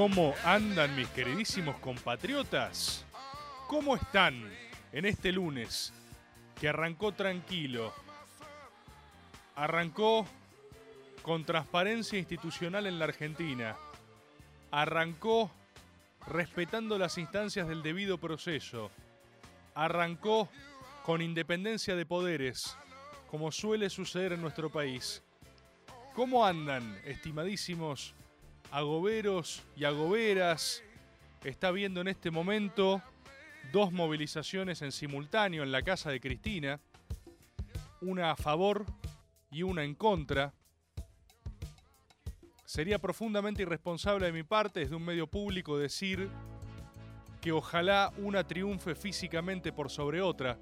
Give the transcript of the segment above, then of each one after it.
¿Cómo andan mis queridísimos compatriotas? ¿Cómo están en este lunes que arrancó tranquilo? Arrancó con transparencia institucional en la Argentina. Arrancó respetando las instancias del debido proceso. Arrancó con independencia de poderes, como suele suceder en nuestro país. ¿Cómo andan, estimadísimos agoberos y agoberas? Está viendo en este momento dos movilizaciones en simultáneo en la casa de Cristina, una a favor y una en contra. Sería profundamente irresponsable de mi parte desde un medio público decir que ojalá una triunfe físicamente por sobre otra.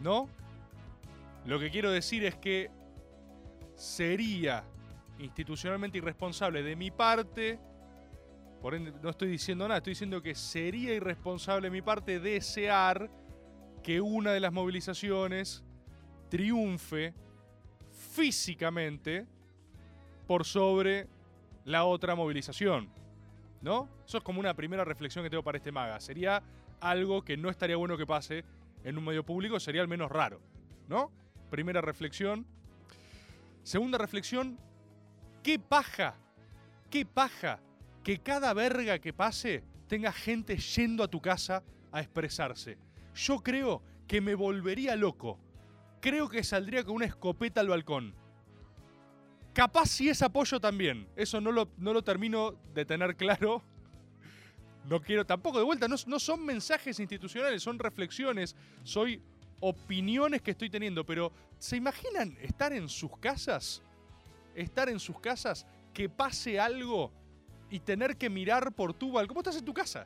¿No? Lo que quiero decir es que sería institucionalmente irresponsable de mi parte, por ende no estoy diciendo nada, estoy diciendo que sería irresponsable de mi parte desear que una de las movilizaciones triunfe físicamente por sobre la otra movilización. ¿No? Eso es como una primera reflexión que tengo para este maga. Sería algo que no estaría bueno que pase en un medio público, sería al menos raro. ¿No? Primera reflexión. Segunda reflexión, qué paja, qué paja que cada verga que pase tenga gente yendo a tu casa a expresarse. Yo creo que me volvería loco. Creo que saldría con una escopeta al balcón. Capaz si es apoyo también. Eso no lo, no lo termino de tener claro. No quiero tampoco, de vuelta, no, no son mensajes institucionales, son reflexiones, soy opiniones que estoy teniendo, pero ¿se imaginan estar en sus casas? Estar en sus casas, que pase algo y tener que mirar por tu balcón. ¿Cómo estás en tu casa?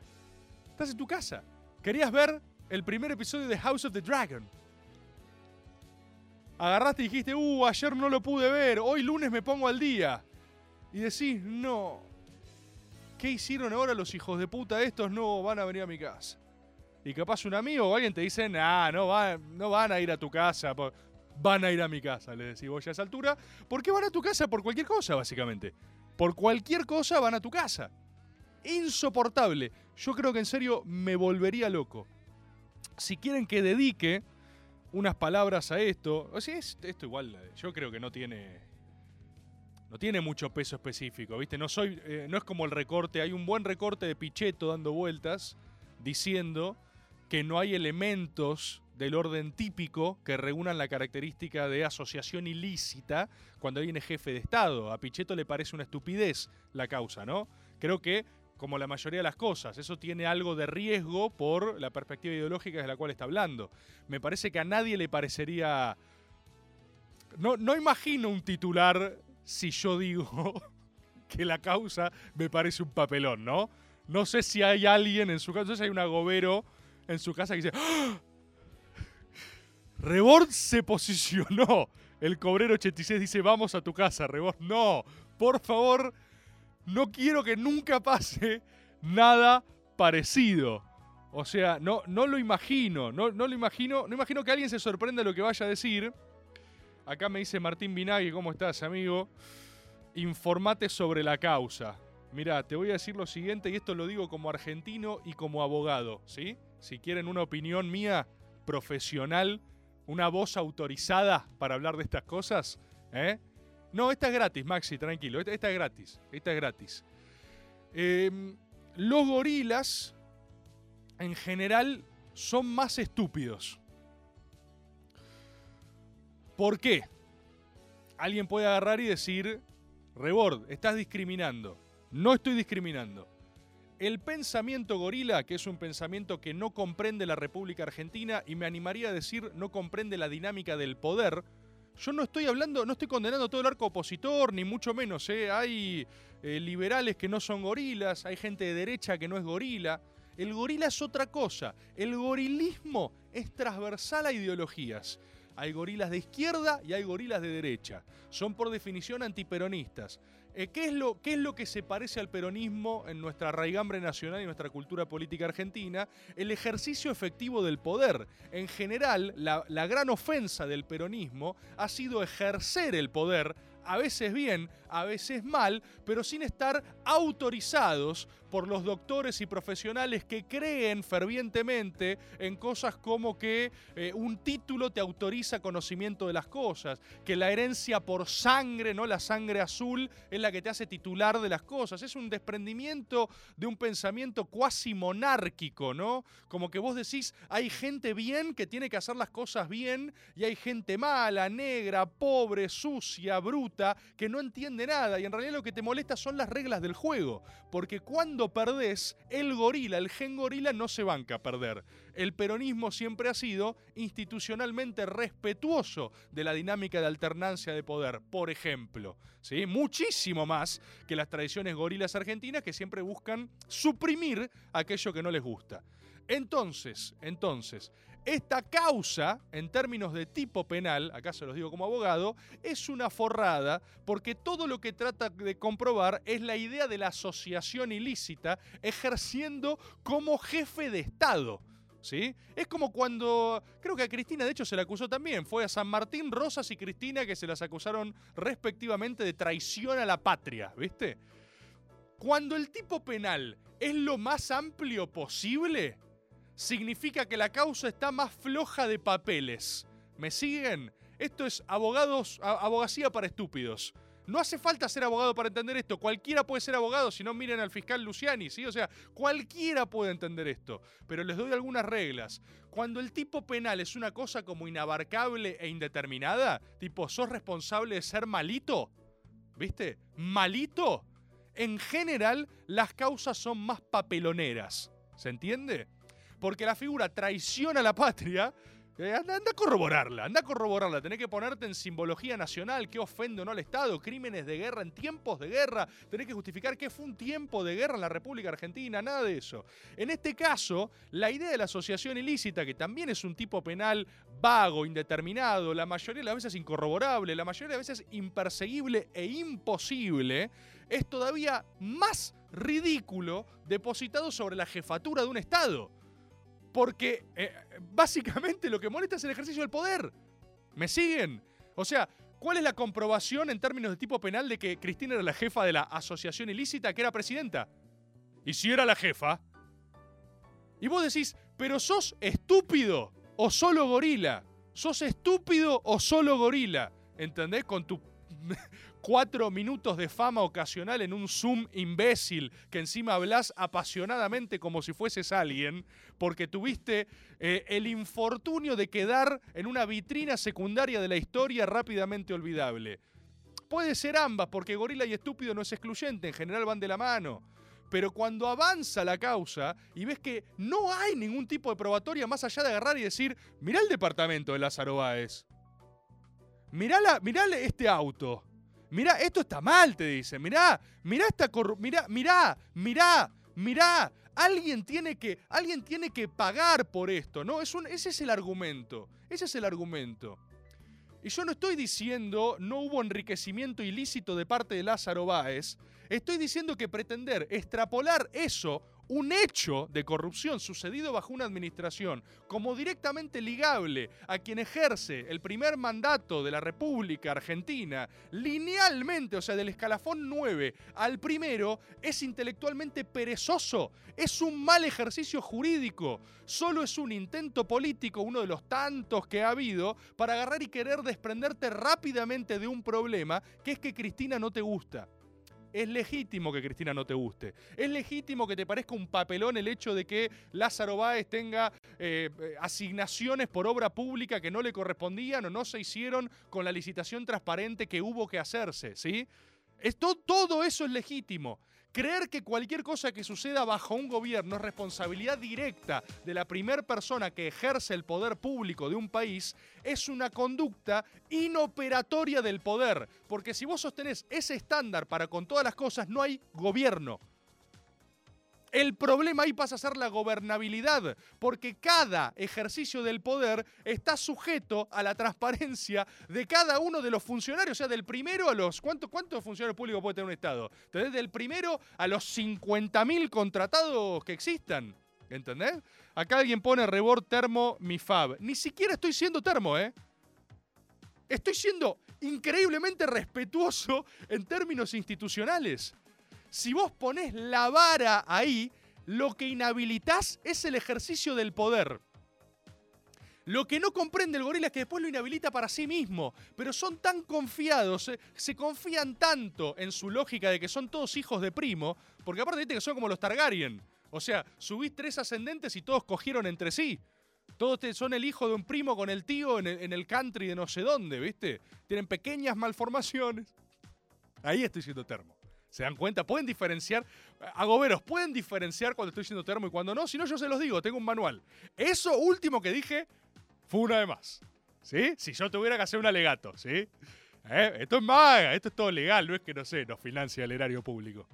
Estás en tu casa. Querías ver el primer episodio de House of the Dragon. Agarraste y dijiste, uh, ayer no lo pude ver, hoy lunes me pongo al día. Y decís, no. ¿Qué hicieron ahora los hijos de puta estos? No van a venir a mi casa. Y capaz un amigo o alguien te dice, nah, no, va- no van a ir a tu casa. Van a ir a mi casa, le decís vos ya a esa altura. ¿Por qué van a tu casa? Por cualquier cosa, básicamente. Por cualquier cosa van a tu casa. Insoportable. Yo creo que en serio me volvería loco. Si quieren que dedique unas palabras a esto, o es- esto igual, yo creo que no tiene no tiene mucho peso específico, ¿viste? No soy eh, no es como el recorte, hay un buen recorte de Pichetto dando vueltas diciendo que no hay elementos del orden típico que reúnan la característica de asociación ilícita cuando alguien es jefe de Estado. A Pichetto le parece una estupidez la causa, ¿no? Creo que, como la mayoría de las cosas, eso tiene algo de riesgo por la perspectiva ideológica de la cual está hablando. Me parece que a nadie le parecería... No, no imagino un titular si yo digo que la causa me parece un papelón, ¿no? No sé si hay alguien en su casa, no sé si hay un agobero en su casa que dice, ¡Ah! Rebord se posicionó. El cobrero 86 dice, vamos a tu casa, Rebord. No, por favor, no quiero que nunca pase nada parecido. O sea, no, no lo imagino, no, no lo imagino, no imagino que alguien se sorprenda lo que vaya a decir. Acá me dice Martín Vinagui, ¿cómo estás, amigo? Informate sobre la causa. Mira, te voy a decir lo siguiente, y esto lo digo como argentino y como abogado, ¿sí? Si quieren una opinión mía, profesional, una voz autorizada para hablar de estas cosas, ¿eh? No, esta es gratis, Maxi, tranquilo, esta, es gratis, esta es gratis. Eh, los gorilas en general son más estúpidos. ¿Por qué? Alguien puede agarrar y decir, Rebord, estás discriminando. No estoy discriminando. El pensamiento gorila, que es un pensamiento que no comprende la República Argentina y me animaría a decir no comprende la dinámica del poder, yo no estoy hablando, no estoy condenando todo el arco opositor, ni mucho menos. ¿eh? Hay eh, liberales que no son gorilas, hay gente de derecha que no es gorila. El gorila es otra cosa. El gorilismo es transversal a ideologías. Hay gorilas de izquierda y hay gorilas de derecha. Son por definición antiperonistas. Eh, ¿qué, es lo, ¿Qué es lo que se parece al peronismo en nuestra raigambre nacional y nuestra cultura política argentina? El ejercicio efectivo del poder. En general, la gran ofensa del peronismo ha sido ejercer el poder a veces bien, a veces mal, pero sin estar autorizados por los doctores y profesionales que creen fervientemente en cosas como que eh, un título te autoriza conocimiento de las cosas, que la herencia por sangre, no la sangre azul, es la que te hace titular de las cosas. Es un desprendimiento de un pensamiento cuasi monárquico, ¿no? Como que vos decís, hay gente bien que tiene que hacer las cosas bien y hay gente mala, negra, pobre, sucia, bruta, que no entiende nada y en realidad lo que te molesta son las reglas del juego, porque cuando perdés, el gorila, el gen gorila no se banca a perder. El peronismo siempre ha sido institucionalmente respetuoso de la dinámica de alternancia de poder, por ejemplo. ¿sí? Muchísimo más que las tradiciones gorilas argentinas que siempre buscan suprimir aquello que no les gusta. Entonces, entonces, esta causa, en términos de tipo penal, acá se los digo como abogado, es una forrada porque todo lo que trata de comprobar es la idea de la asociación ilícita ejerciendo como jefe de Estado. ¿Sí? Es como cuando, creo que a Cristina de hecho se la acusó también, fue a San Martín Rosas y Cristina que se las acusaron respectivamente de traición a la patria, ¿viste? Cuando el tipo penal es lo más amplio posible, significa que la causa está más floja de papeles. ¿Me siguen? Esto es abogados, abogacía para estúpidos. No hace falta ser abogado para entender esto. Cualquiera puede ser abogado, si no miren al fiscal Luciani, ¿sí? O sea, cualquiera puede entender esto. Pero les doy algunas reglas. Cuando el tipo penal es una cosa como inabarcable e indeterminada, tipo, sos responsable de ser malito, ¿viste? Malito. En general, las causas son más papeloneras. ¿Se entiende? Porque la figura traiciona a la patria eh, anda, a corroborarla, anda a corroborarla. Tenés que ponerte en simbología nacional, qué ofende o no al Estado, crímenes de guerra en tiempos de guerra. Tenés que justificar que fue un tiempo de guerra en la República Argentina, nada de eso. En este caso, la idea de la asociación ilícita, que también es un tipo penal vago, indeterminado, la mayoría de las veces incorroborable, la mayoría de las veces imperseguible e imposible, es todavía más ridículo depositado sobre la jefatura de un Estado. Porque eh, básicamente lo que molesta es el ejercicio del poder. ¿Me siguen? O sea, ¿cuál es la comprobación en términos de tipo penal de que Cristina era la jefa de la asociación ilícita que era presidenta? Y si era la jefa. Y vos decís, pero sos estúpido o solo gorila. Sos estúpido o solo gorila. ¿Entendés? Con tu cuatro minutos de fama ocasional en un Zoom imbécil que encima hablas apasionadamente como si fueses alguien, porque tuviste eh, el infortunio de quedar en una vitrina secundaria de la historia rápidamente olvidable. Puede ser ambas, porque gorila y estúpido no es excluyente, en general van de la mano. Pero cuando avanza la causa y ves que no hay ningún tipo de probatoria más allá de agarrar y decir, mirá el departamento de Lázaro Báez. Mirá, la, mirá este auto. Mirá, esto está mal, te dice. Mirá, mirá esta mirá, mirá, mirá, mirá. Alguien tiene que, alguien tiene que pagar por esto, ¿no? Es un, ese es el argumento. Ese es el argumento. Y yo no estoy diciendo no hubo enriquecimiento ilícito de parte de Lázaro Báez. Estoy diciendo que pretender extrapolar eso un hecho de corrupción sucedido bajo una administración como directamente ligable a quien ejerce el primer mandato de la República Argentina linealmente, o sea, del escalafón 9 al primero, es intelectualmente perezoso, es un mal ejercicio jurídico, solo es un intento político, uno de los tantos que ha habido, para agarrar y querer desprenderte rápidamente de un problema que es que Cristina no te gusta. Es legítimo que Cristina no te guste. Es legítimo que te parezca un papelón el hecho de que Lázaro Báez tenga eh, eh, asignaciones por obra pública que no le correspondían o no se hicieron con la licitación transparente que hubo que hacerse, ¿sí? Esto, todo eso es legítimo. Creer que cualquier cosa que suceda bajo un gobierno es responsabilidad directa de la primera persona que ejerce el poder público de un país es una conducta inoperatoria del poder. Porque si vos sostenés ese estándar para con todas las cosas, no hay gobierno. El problema ahí pasa a ser la gobernabilidad, porque cada ejercicio del poder está sujeto a la transparencia de cada uno de los funcionarios, o sea, del primero a los... ¿Cuántos funcionarios públicos puede tener un Estado? Entonces, del primero a los 50.000 contratados que existan. ¿Entendés? Acá alguien pone rebord termo mi fab. Ni siquiera estoy siendo termo, ¿eh? Estoy siendo increíblemente respetuoso en términos institucionales. Si vos ponés la vara ahí, lo que inhabilitás es el ejercicio del poder. Lo que no comprende el gorila es que después lo inhabilita para sí mismo, pero son tan confiados, eh, se confían tanto en su lógica de que son todos hijos de primo, porque aparte viste que son como los Targaryen. O sea, subís tres ascendentes y todos cogieron entre sí. Todos son el hijo de un primo con el tío en el, en el country de no sé dónde, ¿viste? Tienen pequeñas malformaciones. Ahí estoy siendo termo. ¿Se dan cuenta? Pueden diferenciar, agoberos, pueden diferenciar cuando estoy siendo termo y cuando no. Si no, yo se los digo, tengo un manual. Eso último que dije fue una de más. ¿Sí? Si yo tuviera que hacer un alegato, ¿sí? ¿Eh? Esto es maga, esto es todo legal, no es que no sé, nos financia el erario público.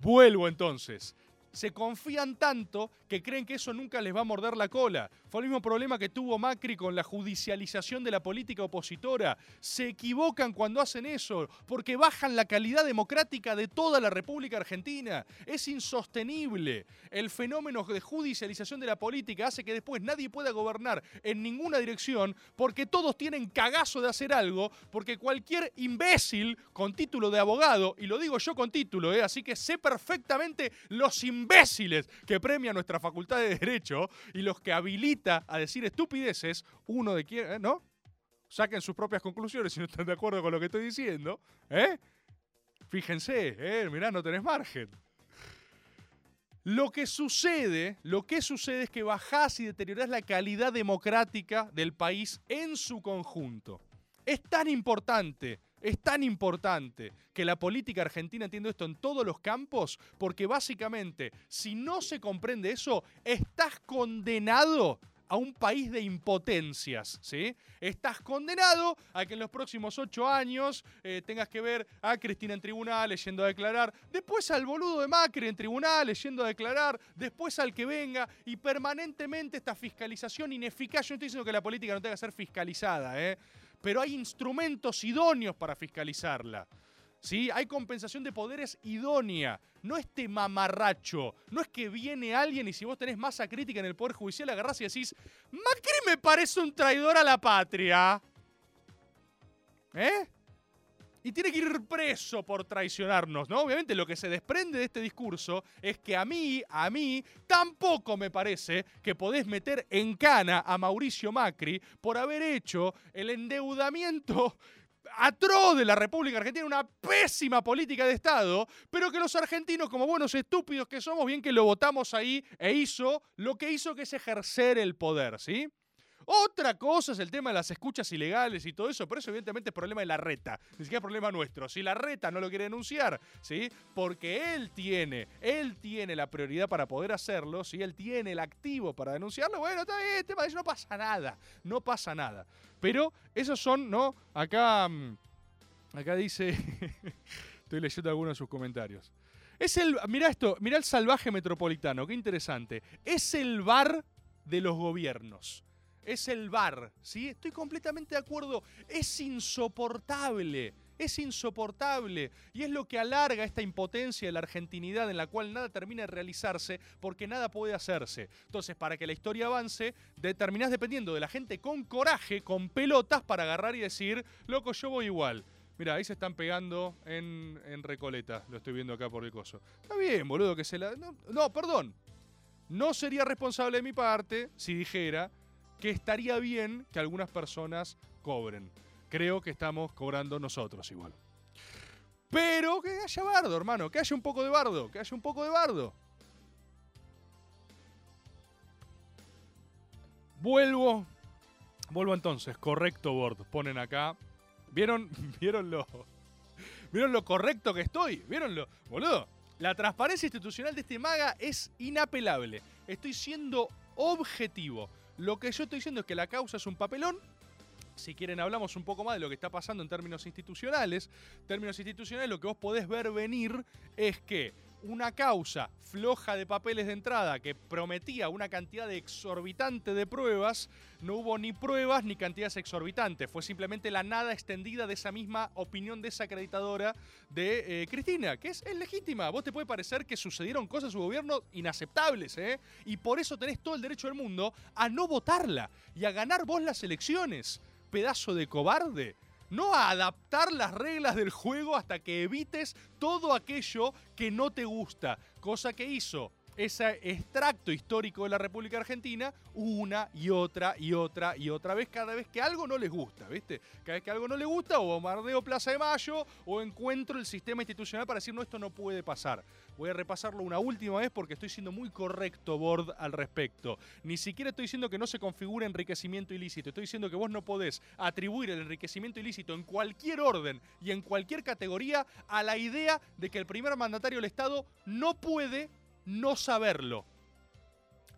Vuelvo entonces se confían tanto que creen que eso nunca les va a morder la cola. Fue el mismo problema que tuvo Macri con la judicialización de la política opositora. Se equivocan cuando hacen eso, porque bajan la calidad democrática de toda la República Argentina. Es insostenible. El fenómeno de judicialización de la política hace que después nadie pueda gobernar en ninguna dirección, porque todos tienen cagazo de hacer algo, porque cualquier imbécil con título de abogado, y lo digo yo con título, ¿eh? así que sé perfectamente los imbéciles imbéciles que premia nuestra facultad de Derecho y los que habilita a decir estupideces, uno de quién, ¿eh? ¿no? Saquen sus propias conclusiones si no están de acuerdo con lo que estoy diciendo, ¿eh? Fíjense, ¿eh? Mirá, no tenés margen. Lo que sucede, lo que sucede es que bajás y deteriorás la calidad democrática del país en su conjunto. Es tan importante es tan importante que la política argentina entienda esto en todos los campos, porque básicamente, si no se comprende eso, estás condenado a un país de impotencias, ¿sí? Estás condenado a que en los próximos ocho años eh, tengas que ver a Cristina en tribunales yendo a declarar, después al boludo de Macri en tribunales yendo a declarar, después al que venga y permanentemente esta fiscalización ineficaz. Yo no estoy diciendo que la política no tenga que ser fiscalizada, ¿eh? Pero hay instrumentos idóneos para fiscalizarla. ¿Sí? Hay compensación de poderes idónea. No este mamarracho. No es que viene alguien y si vos tenés masa crítica en el Poder Judicial agarrás y decís, Macri me parece un traidor a la patria. ¿Eh? Y tiene que ir preso por traicionarnos, ¿no? Obviamente lo que se desprende de este discurso es que a mí, a mí, tampoco me parece que podés meter en cana a Mauricio Macri por haber hecho el endeudamiento atroz de la República Argentina, una pésima política de Estado, pero que los argentinos, como buenos estúpidos que somos, bien que lo votamos ahí e hizo lo que hizo que es ejercer el poder, ¿sí? Otra cosa es el tema de las escuchas ilegales y todo eso, pero eso evidentemente es problema de la reta, ni siquiera es problema nuestro. Si la reta no lo quiere denunciar, ¿sí? Porque él tiene, él tiene la prioridad para poder hacerlo, si él tiene el activo para denunciarlo, bueno, está bien, tema no pasa nada, no pasa nada. Pero esos son, ¿no? Acá, mm, acá dice, estoy leyendo algunos de sus comentarios. Es el, mira esto, mira el salvaje metropolitano, qué interesante. Es el bar de los gobiernos es el bar, ¿sí? Estoy completamente de acuerdo, es insoportable. Es insoportable y es lo que alarga esta impotencia de la argentinidad en la cual nada termina de realizarse porque nada puede hacerse. Entonces, para que la historia avance, terminás dependiendo de la gente con coraje, con pelotas para agarrar y decir, loco, yo voy igual. Mira, ahí se están pegando en, Recoleta. Lo estoy viendo acá por el coso. Está bien, boludo, que se la. no, perdón. No sería responsable de mi parte si dijera que estaría bien que algunas personas cobren. Creo que estamos cobrando nosotros igual. Pero que haya bardo, hermano, que haya un poco de bardo, que haya un poco de bardo. Vuelvo. Vuelvo entonces, correcto board, ponen acá. ¿Vieron? ¿Vieron lo, ¿Vieron lo correcto que estoy? ¿Vieron lo? Boludo, la transparencia institucional de este maga es inapelable. Estoy siendo objetivo. Lo que yo estoy diciendo es que la causa es un papelón. Si quieren hablamos un poco más de lo que está pasando en términos institucionales. Términos institucionales lo que vos podés ver venir es que una causa floja de papeles de entrada que prometía una cantidad exorbitante de pruebas, no hubo ni pruebas ni cantidades exorbitantes. Fue simplemente la nada extendida de esa misma opinión desacreditadora de eh, Cristina, que es, es legítima. Vos te puede parecer que sucedieron cosas en su gobierno inaceptables, ¿eh? Y por eso tenés todo el derecho del mundo a no votarla y a ganar vos las elecciones. Pedazo de cobarde no a adaptar las reglas del juego hasta que evites todo aquello que no te gusta, cosa que hizo ese extracto histórico de la República Argentina una y otra y otra y otra vez cada vez que algo no les gusta, ¿viste? Cada vez que algo no les gusta, o bombardeo Plaza de Mayo, o encuentro el sistema institucional para decir, no, esto no puede pasar. Voy a repasarlo una última vez porque estoy siendo muy correcto, Board, al respecto. Ni siquiera estoy diciendo que no se configure enriquecimiento ilícito. Estoy diciendo que vos no podés atribuir el enriquecimiento ilícito en cualquier orden y en cualquier categoría a la idea de que el primer mandatario del Estado no puede no saberlo.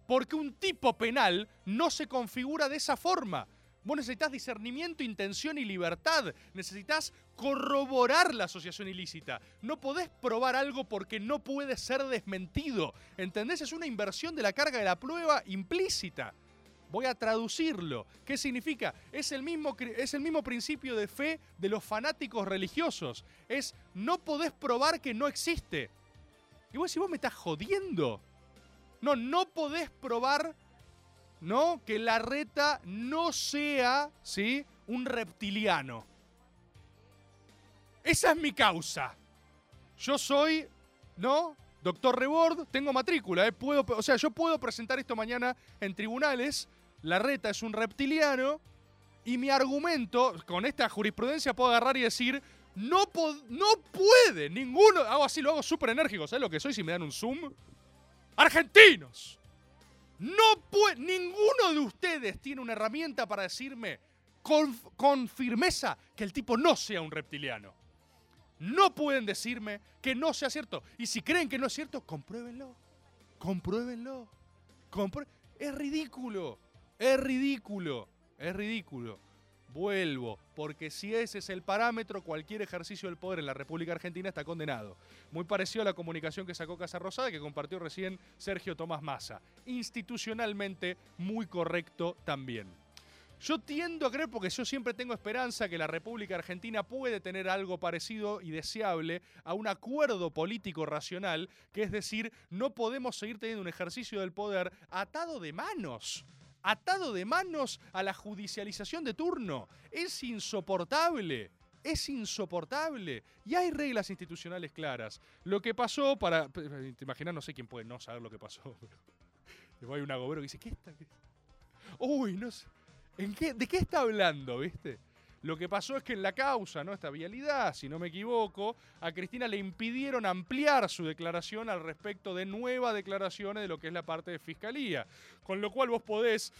Porque un tipo penal no se configura de esa forma. Vos necesitas discernimiento, intención y libertad. Necesitas corroborar la asociación ilícita. No podés probar algo porque no puede ser desmentido. ¿Entendés? Es una inversión de la carga de la prueba implícita. Voy a traducirlo. ¿Qué significa? Es el mismo, es el mismo principio de fe de los fanáticos religiosos. Es no podés probar que no existe. Y vos si vos me estás jodiendo. No, no podés probar, ¿no? Que la reta no sea, ¿sí? Un reptiliano. Esa es mi causa. Yo soy, ¿no? Doctor Rebord, tengo matrícula, ¿eh? Puedo, o sea, yo puedo presentar esto mañana en tribunales. La reta es un reptiliano. Y mi argumento, con esta jurisprudencia, puedo agarrar y decir, no, no puede ninguno. Hago así, lo hago súper enérgico. ¿Sabes lo que soy si me dan un zoom? Argentinos. No puede. Ninguno de ustedes tiene una herramienta para decirme con, con firmeza que el tipo no sea un reptiliano. No pueden decirme que no sea cierto. Y si creen que no es cierto, compruébenlo. Compruébenlo. es ridículo. Es ridículo. Es ridículo vuelvo, porque si ese es el parámetro, cualquier ejercicio del poder en la República Argentina está condenado. Muy parecido a la comunicación que sacó Casa Rosada, que compartió recién Sergio Tomás Massa. Institucionalmente muy correcto también. Yo tiendo a creer, porque yo siempre tengo esperanza, que la República Argentina puede tener algo parecido y deseable a un acuerdo político racional, que es decir, no podemos seguir teniendo un ejercicio del poder atado de manos atado de manos a la judicialización de turno. Es insoportable. Es insoportable. Y hay reglas institucionales claras. Lo que pasó para. Te imaginas, no sé quién puede no saber lo que pasó. Pero hay un agobero que dice: ¿Qué está? Uy, no sé. ¿En qué, ¿De qué está hablando, viste? Lo que pasó es que en la causa, ¿no? Esta vialidad, si no me equivoco, a Cristina le impidieron ampliar su declaración al respecto de nuevas declaraciones de lo que es la parte de fiscalía. Con lo cual vos podés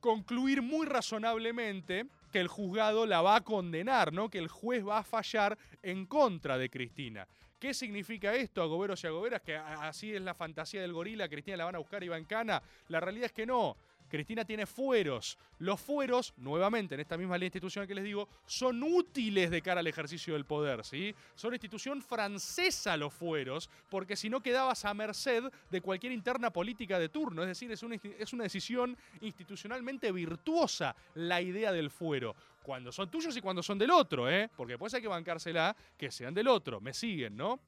concluir muy razonablemente que el juzgado la va a condenar, ¿no? Que el juez va a fallar en contra de Cristina. ¿Qué significa esto, agoberos y agoberas? Que así es la fantasía del gorila, Cristina la van a buscar y va en cana. La realidad es que no. Cristina tiene fueros. Los fueros, nuevamente en esta misma ley institucional que les digo, son útiles de cara al ejercicio del poder, ¿sí? Son institución francesa los fueros, porque si no quedabas a merced de cualquier interna política de turno. Es decir, es una, es una decisión institucionalmente virtuosa la idea del fuero. Cuando son tuyos y cuando son del otro, ¿eh? Porque después hay que bancársela que sean del otro. Me siguen, ¿no?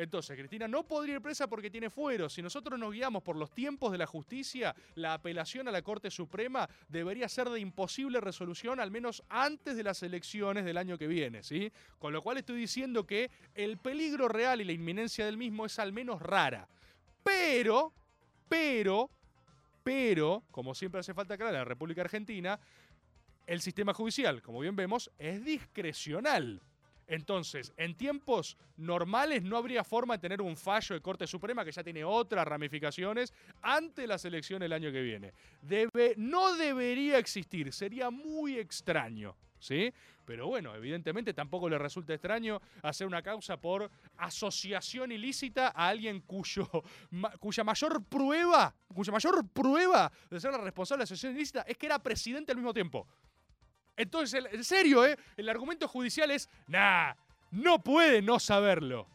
Entonces, Cristina no podría ir presa porque tiene fuero. Si nosotros nos guiamos por los tiempos de la justicia, la apelación a la Corte Suprema debería ser de imposible resolución, al menos antes de las elecciones del año que viene, ¿sí? Con lo cual estoy diciendo que el peligro real y la inminencia del mismo es al menos rara. Pero, pero, pero, como siempre hace falta aclarar en la República Argentina, el sistema judicial, como bien vemos, es discrecional. Entonces, en tiempos normales no habría forma de tener un fallo de Corte Suprema que ya tiene otras ramificaciones ante las elecciones el año que viene. No debería existir, sería muy extraño. ¿Sí? Pero bueno, evidentemente tampoco le resulta extraño hacer una causa por asociación ilícita a alguien cuyo, cuya mayor prueba, cuya mayor prueba de ser la responsable de asociación ilícita es que era presidente al mismo tiempo. Entonces, en serio, ¿eh? El argumento judicial es, nah, no puede no saberlo.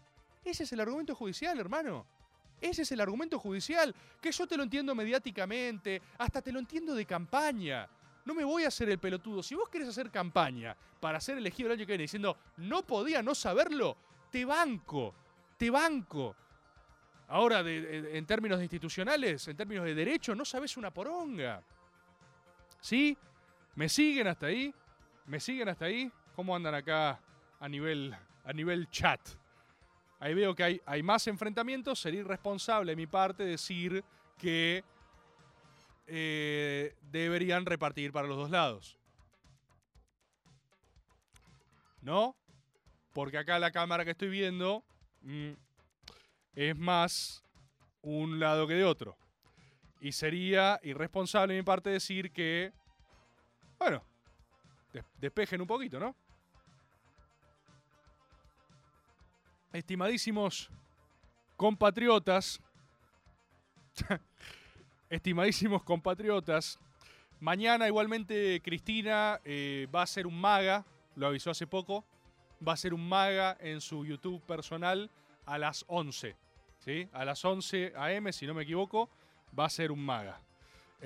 Ese es el argumento judicial, hermano. Ese es el argumento judicial, que yo te lo entiendo mediáticamente, hasta te lo entiendo de campaña. No me voy a hacer el pelotudo. Si vos querés hacer campaña para ser elegido el año que viene diciendo, no podía no saberlo, te banco, te banco. Ahora, en términos institucionales, en términos de derecho, no sabes una poronga. ¿Sí? ¿Me siguen hasta ahí? ¿Me siguen hasta ahí? ¿Cómo andan acá a nivel, a nivel chat? Ahí veo que hay, hay más enfrentamientos. Sería irresponsable de mi parte decir que eh, deberían repartir para los dos lados. ¿No? Porque acá la cámara que estoy viendo mm, es más un lado que de otro. Y sería irresponsable de mi parte decir que, bueno, des- despejen un poquito, ¿no? Estimadísimos compatriotas, estimadísimos compatriotas, mañana igualmente Cristina eh, va a ser un maga, lo avisó hace poco, va a ser un maga en su YouTube personal a las 11, ¿sí? A las 11 am, si no me equivoco, va a ser un maga.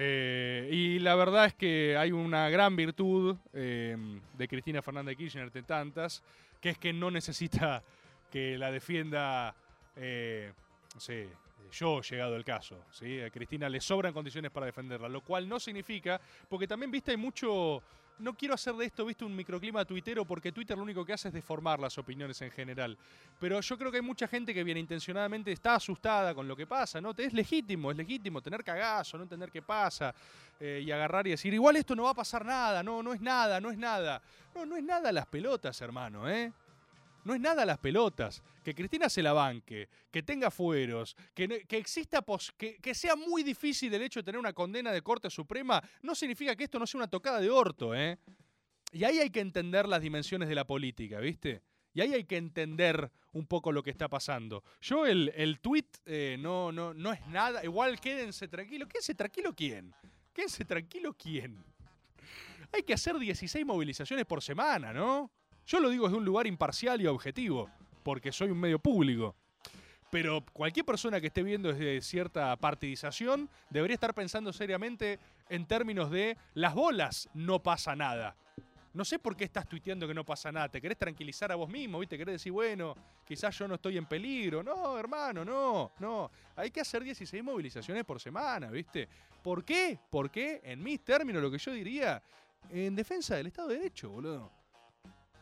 Eh, y la verdad es que hay una gran virtud eh, de Cristina Fernández de Kirchner, entre tantas, que es que no necesita que la defienda, eh, no sé, yo llegado el caso. ¿sí? A Cristina le sobran condiciones para defenderla, lo cual no significa, porque también, viste, hay mucho... No quiero hacer de esto, viste, un microclima tuitero, porque Twitter lo único que hace es deformar las opiniones en general. Pero yo creo que hay mucha gente que bien intencionadamente está asustada con lo que pasa, ¿no? Es legítimo, es legítimo tener cagazo, no entender qué pasa eh, y agarrar y decir, igual esto no va a pasar nada, no, no es nada, no es nada. No, no es nada las pelotas, hermano, ¿eh? No es nada las pelotas. Que Cristina se la banque, que tenga fueros, que, que exista, pos- que, que sea muy difícil el hecho de tener una condena de Corte Suprema, no significa que esto no sea una tocada de orto, ¿eh? Y ahí hay que entender las dimensiones de la política, ¿viste? Y ahí hay que entender un poco lo que está pasando. Yo el, el tweet eh, no, no, no es nada. Igual quédense tranquilos. ¿Quédense tranquilo quién? Quédense tranquilo quién. Hay que hacer 16 movilizaciones por semana, ¿no? Yo lo digo desde un lugar imparcial y objetivo, porque soy un medio público. Pero cualquier persona que esté viendo desde cierta partidización debería estar pensando seriamente en términos de las bolas no pasa nada. No sé por qué estás tuiteando que no pasa nada. Te querés tranquilizar a vos mismo, ¿viste? Querés decir, bueno, quizás yo no estoy en peligro. No, hermano, no, no. Hay que hacer 16 movilizaciones por semana, ¿viste? ¿Por qué? ¿Por qué? En mis términos, lo que yo diría, en defensa del Estado de Derecho, boludo.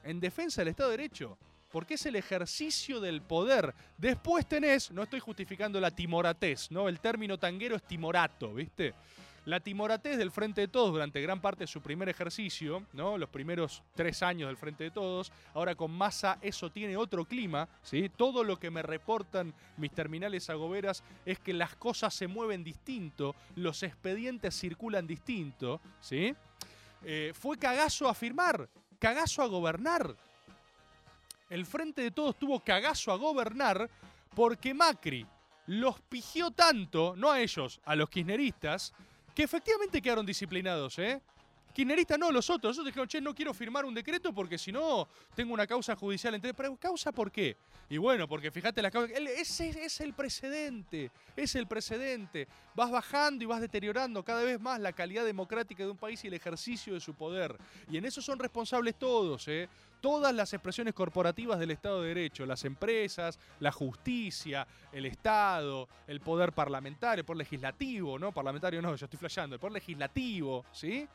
En defensa del Estado de Derecho. Porque es el ejercicio del poder. Después tenés, no estoy justificando la timoratez, ¿no? El término tanguero es timorato, ¿viste? La timoratez del Frente de Todos durante gran parte de su primer ejercicio, ¿no? Los primeros tres años del Frente de Todos. Ahora con masa eso tiene otro clima, ¿sí? Todo lo que me reportan mis terminales agoberas es que las cosas se mueven distinto, los expedientes circulan distinto, ¿sí? Eh, fue cagazo a firmar, cagazo a gobernar. El Frente de Todos tuvo cagazo a gobernar porque Macri los pigió tanto, no a ellos, a los kirchneristas, que efectivamente quedaron disciplinados, ¿eh? Kirchneristas no, los otros. Los otros dijeron, che, no quiero firmar un decreto porque si no tengo una causa judicial. entre ¿Pero causa por qué? Y bueno, porque fíjate las causas. Ese es el precedente. Es el precedente. Vas bajando y vas deteriorando cada vez más la calidad democrática de un país y el ejercicio de su poder. Y en eso son responsables todos, ¿eh? Todas las expresiones corporativas del Estado de Derecho, las empresas, la justicia, el Estado, el poder parlamentario, el poder legislativo, ¿no? Parlamentario no, yo estoy flasheando, el poder legislativo, ¿sí?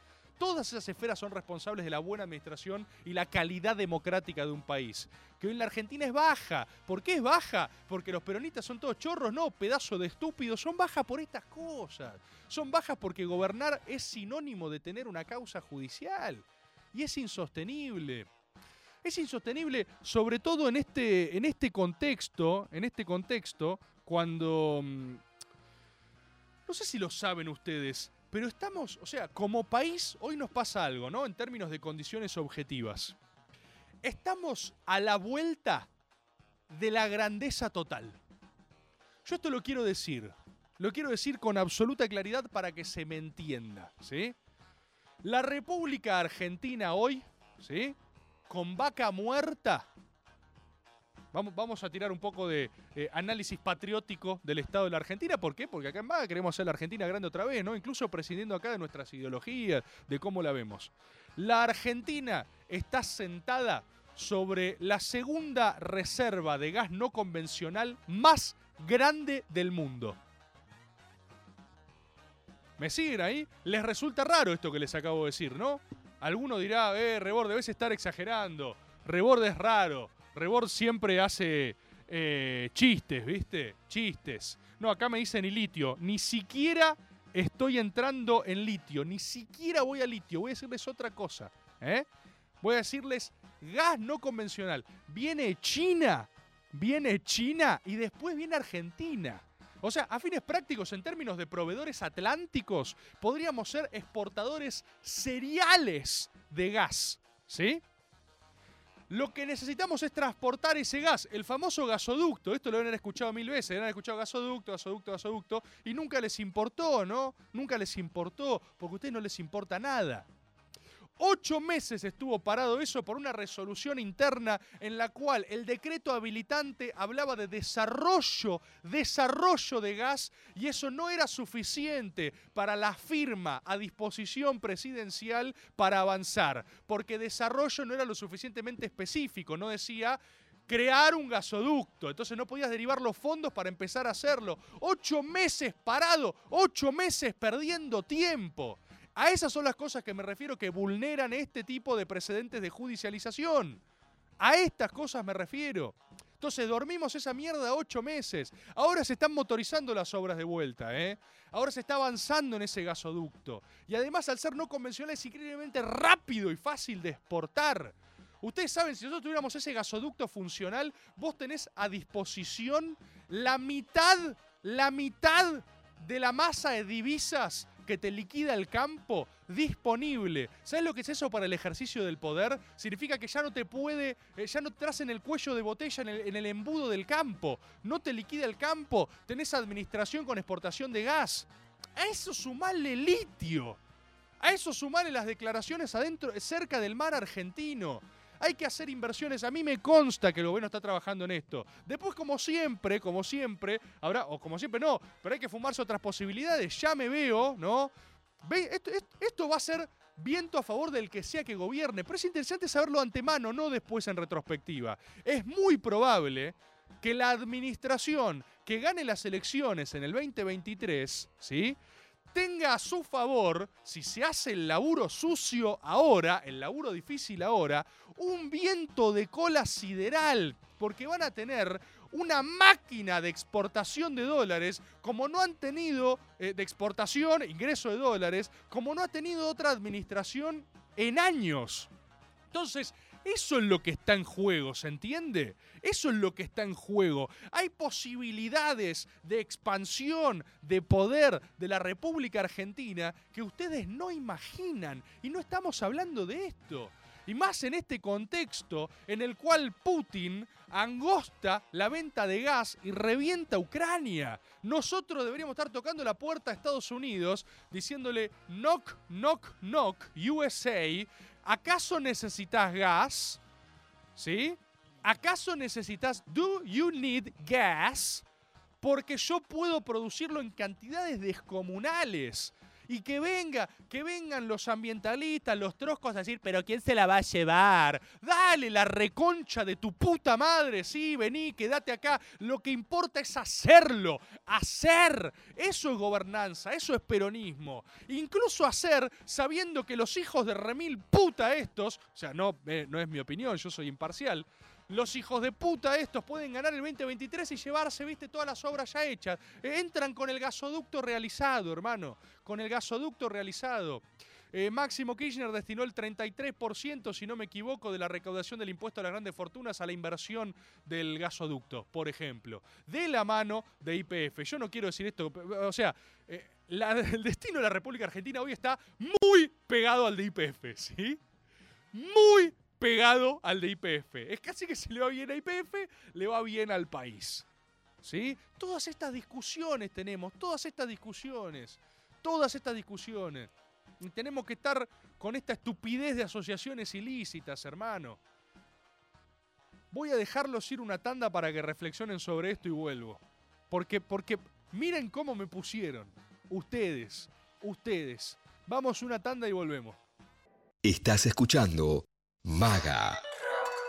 Todas esas esferas son responsables de la buena administración y la calidad democrática de un país. Que hoy en la Argentina es baja. ¿Por qué es baja? Porque los peronistas son todos chorros, no, pedazo de estúpidos. Son bajas por estas cosas. Son bajas porque gobernar es sinónimo de tener una causa judicial. Y es insostenible. Es insostenible, sobre todo en este, en este contexto, en este contexto, cuando. mm, No sé si lo saben ustedes, pero estamos, o sea, como país, hoy nos pasa algo, ¿no? En términos de condiciones objetivas. Estamos a la vuelta de la grandeza total. Yo esto lo quiero decir. Lo quiero decir con absoluta claridad para que se me entienda, ¿sí? La República Argentina hoy, ¿sí? Con vaca muerta. Vamos, vamos a tirar un poco de eh, análisis patriótico del Estado de la Argentina. ¿Por qué? Porque acá en Vaga queremos hacer la Argentina grande otra vez, ¿no? Incluso prescindiendo acá de nuestras ideologías, de cómo la vemos. La Argentina está sentada sobre la segunda reserva de gas no convencional más grande del mundo. ¿Me siguen ahí? Les resulta raro esto que les acabo de decir, ¿no? Alguno dirá, eh, Rebord, debes estar exagerando. Rebord es raro. Rebord siempre hace eh, chistes, ¿viste? Chistes. No, acá me dicen y litio. Ni siquiera estoy entrando en litio. Ni siquiera voy a litio. Voy a decirles otra cosa. ¿eh? Voy a decirles gas no convencional. Viene China. Viene China y después viene Argentina. O sea, a fines prácticos, en términos de proveedores atlánticos, podríamos ser exportadores seriales de gas. ¿Sí? Lo que necesitamos es transportar ese gas, el famoso gasoducto. Esto lo han escuchado mil veces, han escuchado gasoducto, gasoducto, gasoducto, y nunca les importó, ¿no? Nunca les importó, porque a ustedes no les importa nada. Ocho meses estuvo parado eso por una resolución interna en la cual el decreto habilitante hablaba de desarrollo, desarrollo de gas y eso no era suficiente para la firma a disposición presidencial para avanzar, porque desarrollo no era lo suficientemente específico, no decía crear un gasoducto. Entonces no podías derivar los fondos para empezar a hacerlo. Ocho meses parado, ocho meses perdiendo tiempo. A esas son las cosas que me refiero que vulneran este tipo de precedentes de judicialización. A estas cosas me refiero. Entonces dormimos esa mierda ocho meses. Ahora se están motorizando las obras de vuelta, ¿eh? Ahora se está avanzando en ese gasoducto. Y además, al ser no convencional, es increíblemente rápido y fácil de exportar. Ustedes saben, si nosotros tuviéramos ese gasoducto funcional, vos tenés a disposición la mitad, la mitad de la masa de divisas que te liquida el campo disponible. ¿Sabes lo que es eso para el ejercicio del poder? Significa que ya no te puede, eh, ya no te en el cuello de botella en el, en el embudo del campo. No te liquida el campo. Tenés administración con exportación de gas. A eso sumarle litio. A eso sumarle las declaraciones adentro, cerca del mar argentino. Hay que hacer inversiones. A mí me consta que el gobierno está trabajando en esto. Después, como siempre, como siempre, habrá, o como siempre no, pero hay que fumarse otras posibilidades. Ya me veo, ¿no? Esto, va a ser viento a favor del que sea que gobierne, pero es interesante saberlo antemano, no después en retrospectiva. Es muy probable que la administración que gane las elecciones en el 2023, ¿sí? Tenga a su favor, si se hace el laburo sucio ahora, el laburo difícil ahora, un viento de cola sideral, porque van a tener una máquina de exportación de dólares como no han tenido, eh, de exportación, ingreso de dólares, como no ha tenido otra administración en años. Entonces, eso es lo que está en juego, ¿se entiende? Eso es lo que está en juego. Hay posibilidades de expansión, de poder de la República Argentina que ustedes no imaginan. Y no estamos hablando de esto. Y más en este contexto en el cual Putin angosta la venta de gas y revienta Ucrania. Nosotros deberíamos estar tocando la puerta a Estados Unidos diciéndole knock, knock, knock, USA. ¿Acaso necesitas gas? ¿Sí? ¿Acaso necesitas, do you need gas? Porque yo puedo producirlo en cantidades descomunales. Y que venga, que vengan los ambientalistas, los troscos a decir, pero ¿quién se la va a llevar? Dale la reconcha de tu puta madre, sí, vení, quédate acá. Lo que importa es hacerlo, hacer. Eso es gobernanza, eso es peronismo. Incluso hacer sabiendo que los hijos de remil puta estos, o sea, no, eh, no es mi opinión, yo soy imparcial, los hijos de puta estos pueden ganar el 2023 y llevarse, viste, todas las obras ya hechas. Entran con el gasoducto realizado, hermano. Con el gasoducto realizado. Eh, Máximo Kirchner destinó el 33%, si no me equivoco, de la recaudación del impuesto a las grandes fortunas a la inversión del gasoducto, por ejemplo. De la mano de IPF. Yo no quiero decir esto, o sea, eh, el destino de la República Argentina hoy está muy pegado al de IPF, ¿sí? Muy pegado al de IPF. Es casi que si le va bien a IPF, le va bien al país. ¿Sí? Todas estas discusiones tenemos, todas estas discusiones, todas estas discusiones. Y tenemos que estar con esta estupidez de asociaciones ilícitas, hermano. Voy a dejarlos ir una tanda para que reflexionen sobre esto y vuelvo. Porque, porque miren cómo me pusieron. Ustedes, ustedes. Vamos una tanda y volvemos. Estás escuchando Maga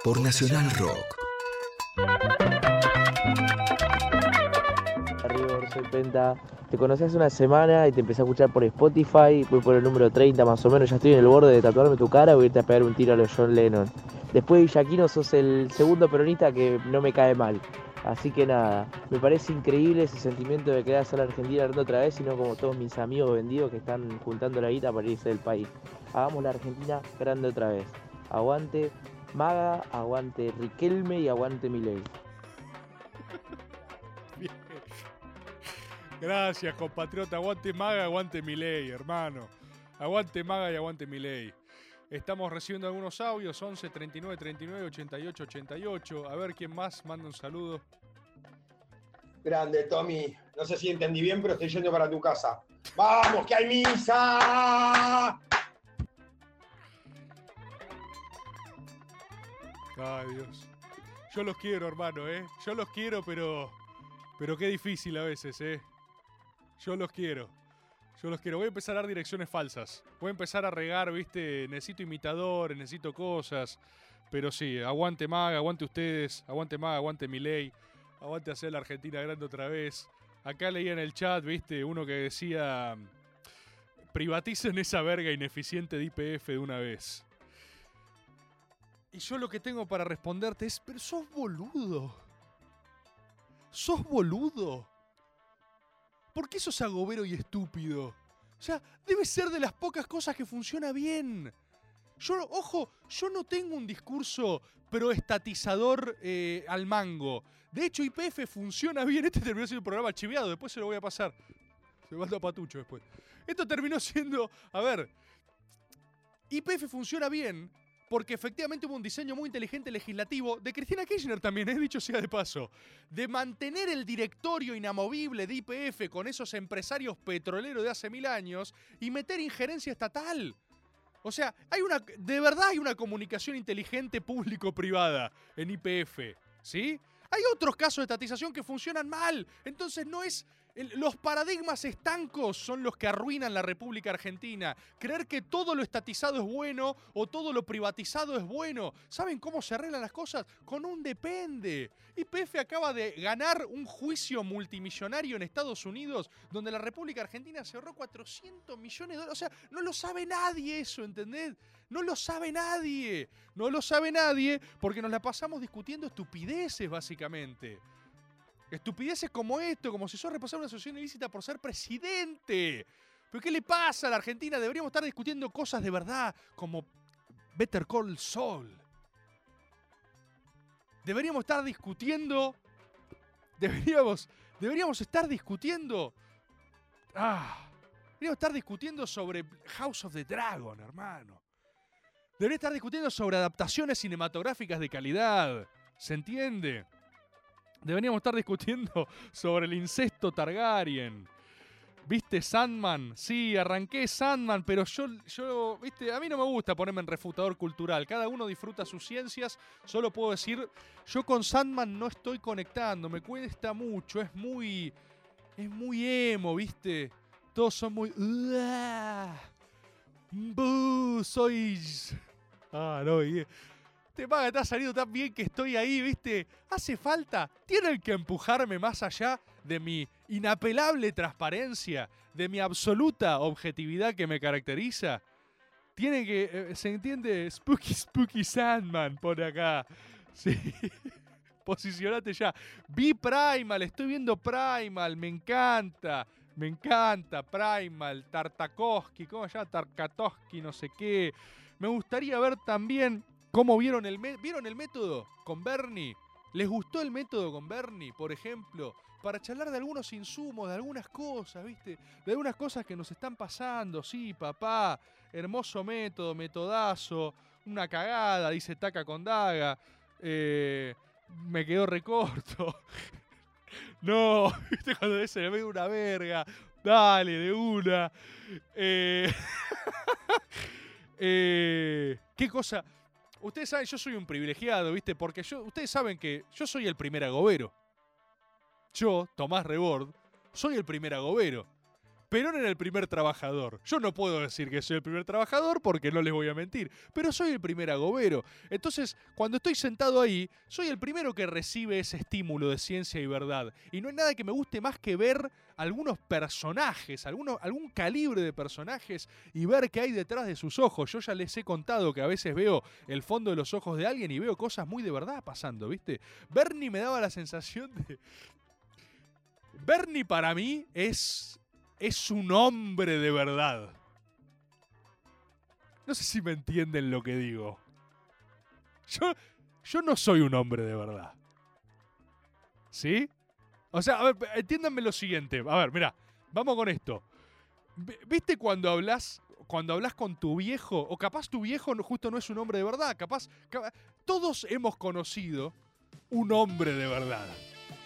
por Nacional Rock. River, soy Penta. Te conocí hace una semana y te empecé a escuchar por Spotify. Voy por el número 30 más o menos. Ya estoy en el borde de tatuarme tu cara. A irte a pegar un tiro a los John Lennon. Después de Villaquino sos el segundo peronista que no me cae mal. Así que nada, me parece increíble ese sentimiento de querer hacer la Argentina grande otra vez, sino como todos mis amigos vendidos que están juntando la guita para irse del país. Hagamos la Argentina grande otra vez. Aguante Maga, aguante Riquelme y aguante Milei. Bien. Gracias, compatriota. Aguante Maga, aguante Milei, hermano. Aguante Maga y aguante Milei. Estamos recibiendo algunos audios, 11 39 39 88 88. A ver quién más manda un saludo. Grande, Tommy. No sé si entendí bien, pero estoy yendo para tu casa. ¡Vamos, que hay misa! Ay, Dios. Yo los quiero, hermano, ¿eh? Yo los quiero, pero. Pero qué difícil a veces, ¿eh? Yo los quiero. Yo los quiero. Voy a empezar a dar direcciones falsas. Voy a empezar a regar, ¿viste? Necesito imitadores, necesito cosas. Pero sí, aguante Maga, aguante ustedes. Aguante Maga, aguante Milei. Aguante hacer la Argentina grande otra vez. Acá leía en el chat, ¿viste? Uno que decía. Privaticen esa verga ineficiente de IPF de una vez. Y yo lo que tengo para responderte es, pero sos boludo. Sos boludo. ¿Por qué sos agobero y estúpido? O sea, debe ser de las pocas cosas que funciona bien. Yo, ojo, yo no tengo un discurso proestatizador eh, al mango. De hecho, IPF funciona bien. Este terminó siendo un programa chiveado, después se lo voy a pasar. Se manda patucho después. Esto terminó siendo, a ver, IPF funciona bien porque efectivamente hubo un diseño muy inteligente legislativo de Cristina Kirchner también, he dicho sea de paso, de mantener el directorio inamovible de IPF con esos empresarios petroleros de hace mil años y meter injerencia estatal. O sea, hay una, de verdad hay una comunicación inteligente público-privada en IPF, ¿sí? Hay otros casos de estatización que funcionan mal, entonces no es... los paradigmas estancos son los que arruinan la República Argentina. Creer que todo lo estatizado es bueno o todo lo privatizado es bueno. ¿Saben cómo se arreglan las cosas? Con un depende. YPF acaba de ganar un juicio multimillonario en Estados Unidos donde la República Argentina se ahorró 400 millones de dólares. O sea, no lo sabe nadie eso, ¿entendés? No lo sabe nadie. No lo sabe nadie porque nos la pasamos discutiendo estupideces, básicamente. Estupideces como esto, como si sos responsable una asociación ilícita por ser presidente. ¿Pero qué le pasa a la Argentina? Deberíamos estar discutiendo cosas de verdad, como Better Call Saul. Deberíamos estar discutiendo. Deberíamos. Deberíamos estar discutiendo. Ah. Deberíamos estar discutiendo sobre House of the Dragon, hermano. Debería estar discutiendo sobre adaptaciones cinematográficas de calidad. ¿Se entiende? Deberíamos estar discutiendo sobre el incesto Targaryen. ¿Viste Sandman? Sí, arranqué Sandman, pero yo, yo, viste, a mí no me gusta ponerme en refutador cultural. Cada uno disfruta sus ciencias. Solo puedo decir, yo con Sandman no estoy conectando, me cuesta mucho, es muy, es muy emo, ¿viste? Todos son muy, "Uah, buh, soy, ah, no, y- te paga, te ha salido tan bien que estoy ahí, ¿viste? Hace falta, tienen que empujarme más allá de mi inapelable transparencia, de mi absoluta objetividad que me caracteriza. Tiene que, eh, ¿se entiende? Spooky, Spooky Sandman, pone acá. Sí. Posicionate ya. Vi Primal, estoy viendo Primal, me encanta. Me encanta Primal, Tartakovsky, ¿cómo se llama? No sé qué. Me gustaría ver también cómo vieron el, ¿vieron el método con Bernie. ¿Les gustó el método con Bernie, por ejemplo? Para charlar de algunos insumos, de algunas cosas, ¿viste? De algunas cosas que nos están pasando. Sí, papá, hermoso método, metodazo, una cagada, dice Taca con Daga. Eh, me quedó recorto. No, viste cuando ese le ve una verga. Dale, de una. Eh, eh, ¿Qué cosa? Ustedes saben, yo soy un privilegiado, ¿viste? Porque ustedes saben que yo soy el primer agobero. Yo, Tomás Rebord, soy el primer agobero. Perón era el primer trabajador. Yo no puedo decir que soy el primer trabajador porque no les voy a mentir, pero soy el primer agobero. Entonces, cuando estoy sentado ahí, soy el primero que recibe ese estímulo de ciencia y verdad. Y no hay nada que me guste más que ver algunos personajes, algún calibre de personajes y ver qué hay detrás de sus ojos. Yo ya les he contado que a veces veo el fondo de los ojos de alguien y veo cosas muy de verdad pasando, ¿viste? Bernie me daba la sensación de... Bernie para mí es es un hombre de verdad. No sé si me entienden lo que digo. Yo, yo no soy un hombre de verdad. ¿Sí? O sea, a ver, entiéndanme lo siguiente. A ver, mira, vamos con esto. Vi- ¿Viste cuando hablas cuando hablas con tu viejo, o capaz tu viejo justo no es un hombre de verdad, capaz, capa- todos hemos conocido un hombre de verdad.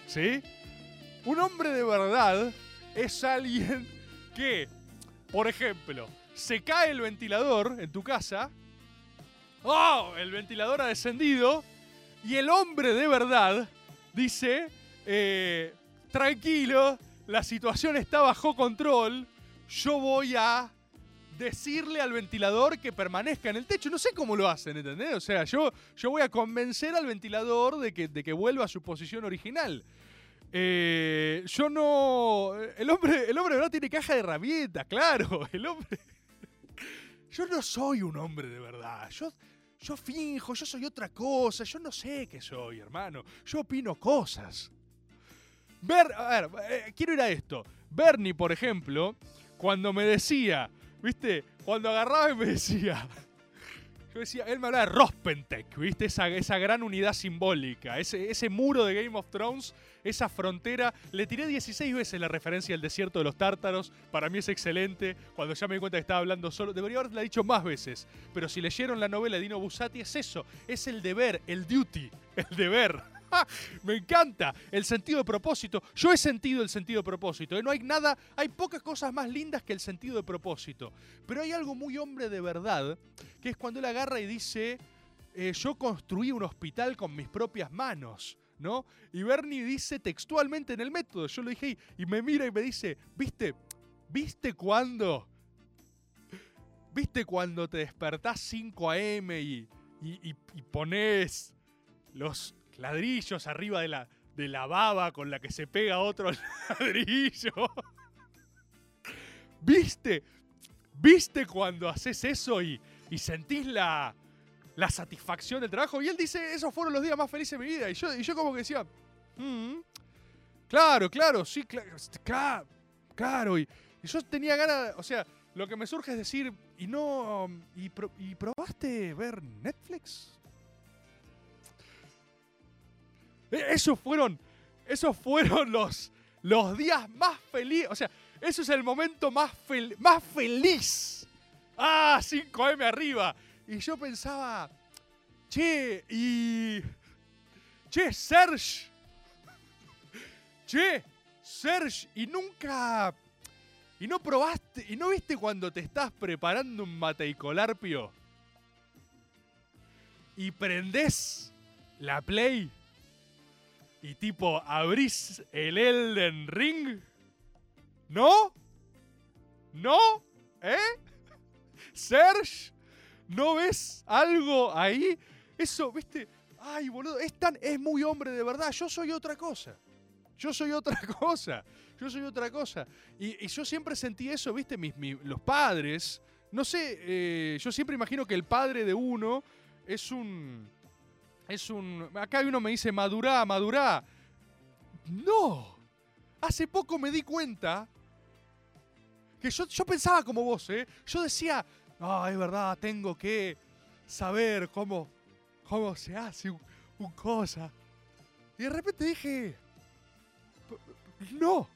¿Sí? Un hombre de verdad es alguien que, por ejemplo, se cae el ventilador en tu casa. ¡Oh! El ventilador ha descendido. Y el hombre de verdad dice: eh, Tranquilo, la situación está bajo control. Yo voy a decirle al ventilador que permanezca en el techo. No sé cómo lo hacen, ¿entendés? O sea, yo, yo voy a convencer al ventilador de que, de que vuelva a su posición original. Eh, yo no. El hombre, el hombre de verdad tiene caja de herramientas, claro. El hombre. Yo no soy un hombre de verdad. Yo, yo finjo, yo soy otra cosa. Yo no sé qué soy, hermano. Yo opino cosas. Ver, a ver, eh, quiero ir a esto. Bernie, por ejemplo, cuando me decía, ¿viste? Cuando agarraba y me decía. Yo decía, él me hablaba de Rospentek, ¿viste? Esa, esa gran unidad simbólica, ese, ese muro de Game of Thrones, esa frontera. Le tiré 16 veces la referencia al desierto de los tártaros, para mí es excelente. Cuando ya me di cuenta que estaba hablando solo, debería haberla dicho más veces. Pero si leyeron la novela de Dino Bussati, es eso, es el deber, el duty, el deber. Me encanta el sentido de propósito. Yo he sentido el sentido de propósito. ¿eh? No hay nada, hay pocas cosas más lindas que el sentido de propósito. Pero hay algo muy hombre de verdad, que es cuando él agarra y dice, eh, yo construí un hospital con mis propias manos. ¿No? Y Bernie dice textualmente en el método, yo lo dije y, y me mira y me dice, ¿viste? ¿Viste cuando? ¿Viste cuando te despertás 5 a.m. y, y, y- y pones los ladrillos arriba de la, de la baba con la que se pega otro ladrillo? ¿Viste? ¿Viste cuando haces eso y, y sentís la, la satisfacción del trabajo? Y él dice, esos fueron los días más felices de mi vida. Y yo, y yo como que decía, "Mm, claro, claro, sí, claro, claro, claro. Y, yo tenía ganas, o sea, lo que me surge es decir, ¿y no, y, pro- y probaste ver Netflix? E- Esos fueron, esos fueron los, los días más felices, o sea, eso es el momento más, más feliz. Ah, 5M arriba. Y yo pensaba, che, y... Che, Serge. Che, Serge, y nunca... ¿Y no probaste? ¿Y no viste cuando te estás preparando un mateicolarpio? Y prendés la Play y tipo abrís el Elden Ring. ¿No? ¿No? ¿Eh? Serge, ¿no ves algo ahí? Eso, viste, ay, boludo, es tan, es muy hombre de verdad. Yo soy otra cosa. Yo soy otra cosa. Yo soy otra cosa. Y, yo siempre sentí eso, viste, mis, mis- los padres. No sé, eh, yo siempre imagino que el padre de uno es un. Es un. Acá uno me dice madurá, madurá. No. Hace poco me di cuenta Que yo, yo pensaba como vos, ¿eh? Yo decía, ah, es verdad, tengo que saber cómo, cómo se hace un, cosa. Y de repente dije, "P- no.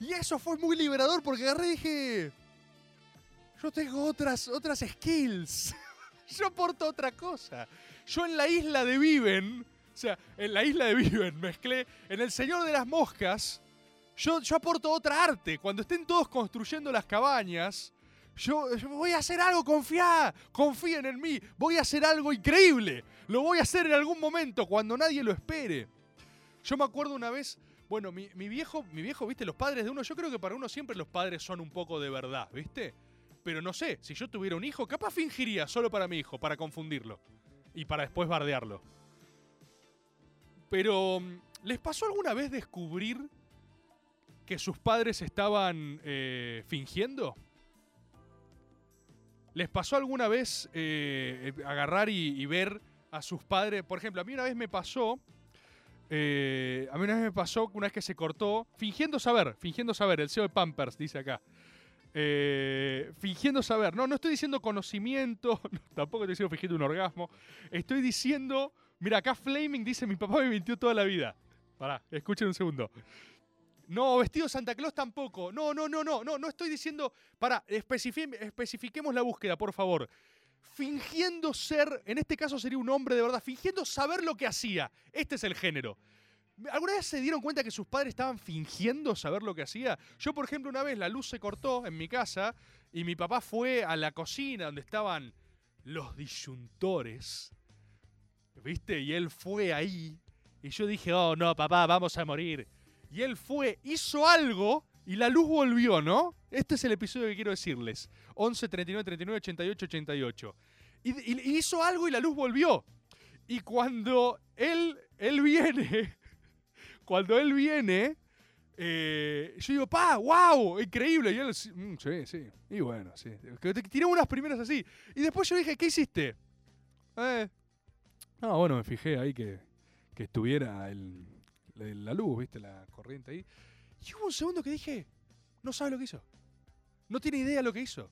Y eso fue muy liberador porque agarré y dije, yo tengo otras, otras skills. yo aporto otra cosa. Yo en la isla de Viven, o sea, en la isla de Viven mezclé, en El Señor de las Moscas, yo, yo aporto otra arte. Cuando estén todos construyendo las cabañas, yo, voy a hacer algo, confía, confíen en mí, voy a hacer algo increíble. Lo voy a hacer en algún momento, cuando nadie lo espere. Yo me acuerdo una vez, bueno, mi, mi viejo, mi viejo, viste, los padres de uno, yo creo que para uno siempre los padres son un poco de verdad, ¿viste? Pero no sé, si yo tuviera un hijo, capaz fingiría solo para mi hijo, para confundirlo. Y para después bardearlo. Pero, mm, ¿les pasó alguna vez descubrir que sus padres estaban eh, fingiendo? ¿Les pasó alguna vez eh, eh, agarrar y, ver a sus padres? Por ejemplo, a mí una vez me pasó. eh, a mí una vez me pasó una vez que se cortó, fingiendo saber, fingiendo saber, el CEO de Pampers dice acá. Fingiendo saber, no, no estoy diciendo conocimiento, no, tampoco estoy diciendo fingiendo un orgasmo. Estoy diciendo, mira, acá Flaming dice: Mi papá me mintió toda la vida. Pará, escuchen un segundo. No, vestido Santa Claus tampoco. No, no, no, no, no, no estoy diciendo. Para, especifiquemos la búsqueda, por favor. Fingiendo ser, en este caso sería un hombre de verdad, fingiendo saber lo que hacía. Este es el género. ¿Alguna vez se dieron cuenta que sus padres estaban fingiendo saber lo que hacía? Yo, por ejemplo, una vez la luz se cortó en mi casa y mi papá fue a la cocina donde estaban los disyuntores. ¿Viste? Y él fue ahí. Y yo dije, oh no, papá, vamos a morir. Y él fue, hizo algo y la luz volvió, ¿no? Este es el episodio que quiero decirles. 11, 39, 39, 88, 88. Y, y- hizo algo y la luz volvió. Y cuando él, él viene, cuando él viene, eh, yo digo, pa, wow, increíble. Y él, "Sí, mm, sí, sí. Y bueno, sí. Tiré unas primeras así. Y después yo dije, ¿qué hiciste? Eh, no, bueno, me fijé ahí que, que estuviera el, la- luz, ¿viste? La corriente ahí. Y hubo un segundo que dije, no sabe lo que hizo. No tiene idea lo que hizo.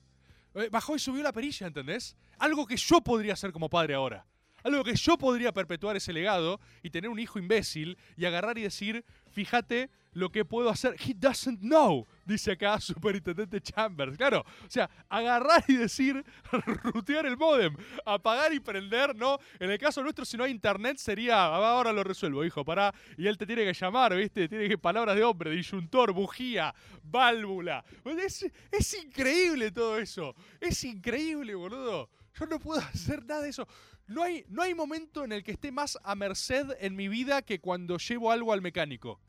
Eh, Bajó y subió la perilla, ¿entendés? Algo que yo podría hacer como padre ahora. Algo que yo podría perpetuar ese legado y tener un hijo imbécil y agarrar y decir, fíjate lo que puedo hacer. He doesn't know, dice acá Superintendente Chambers. Claro, o sea, agarrar y decir, rutear el modem, apagar y prender, ¿no? En el caso nuestro, si no hay internet, sería, "Ah, ahora lo resuelvo, hijo, pará. Y él te tiene que llamar, ¿viste? Tiene que palabras de hombre, disyuntor, bujía, válvula. Es, es increíble todo eso. Es increíble, boludo. Yo no puedo hacer nada de eso. No hay, no hay momento en el que esté más a merced en mi vida que cuando llevo algo al mecánico.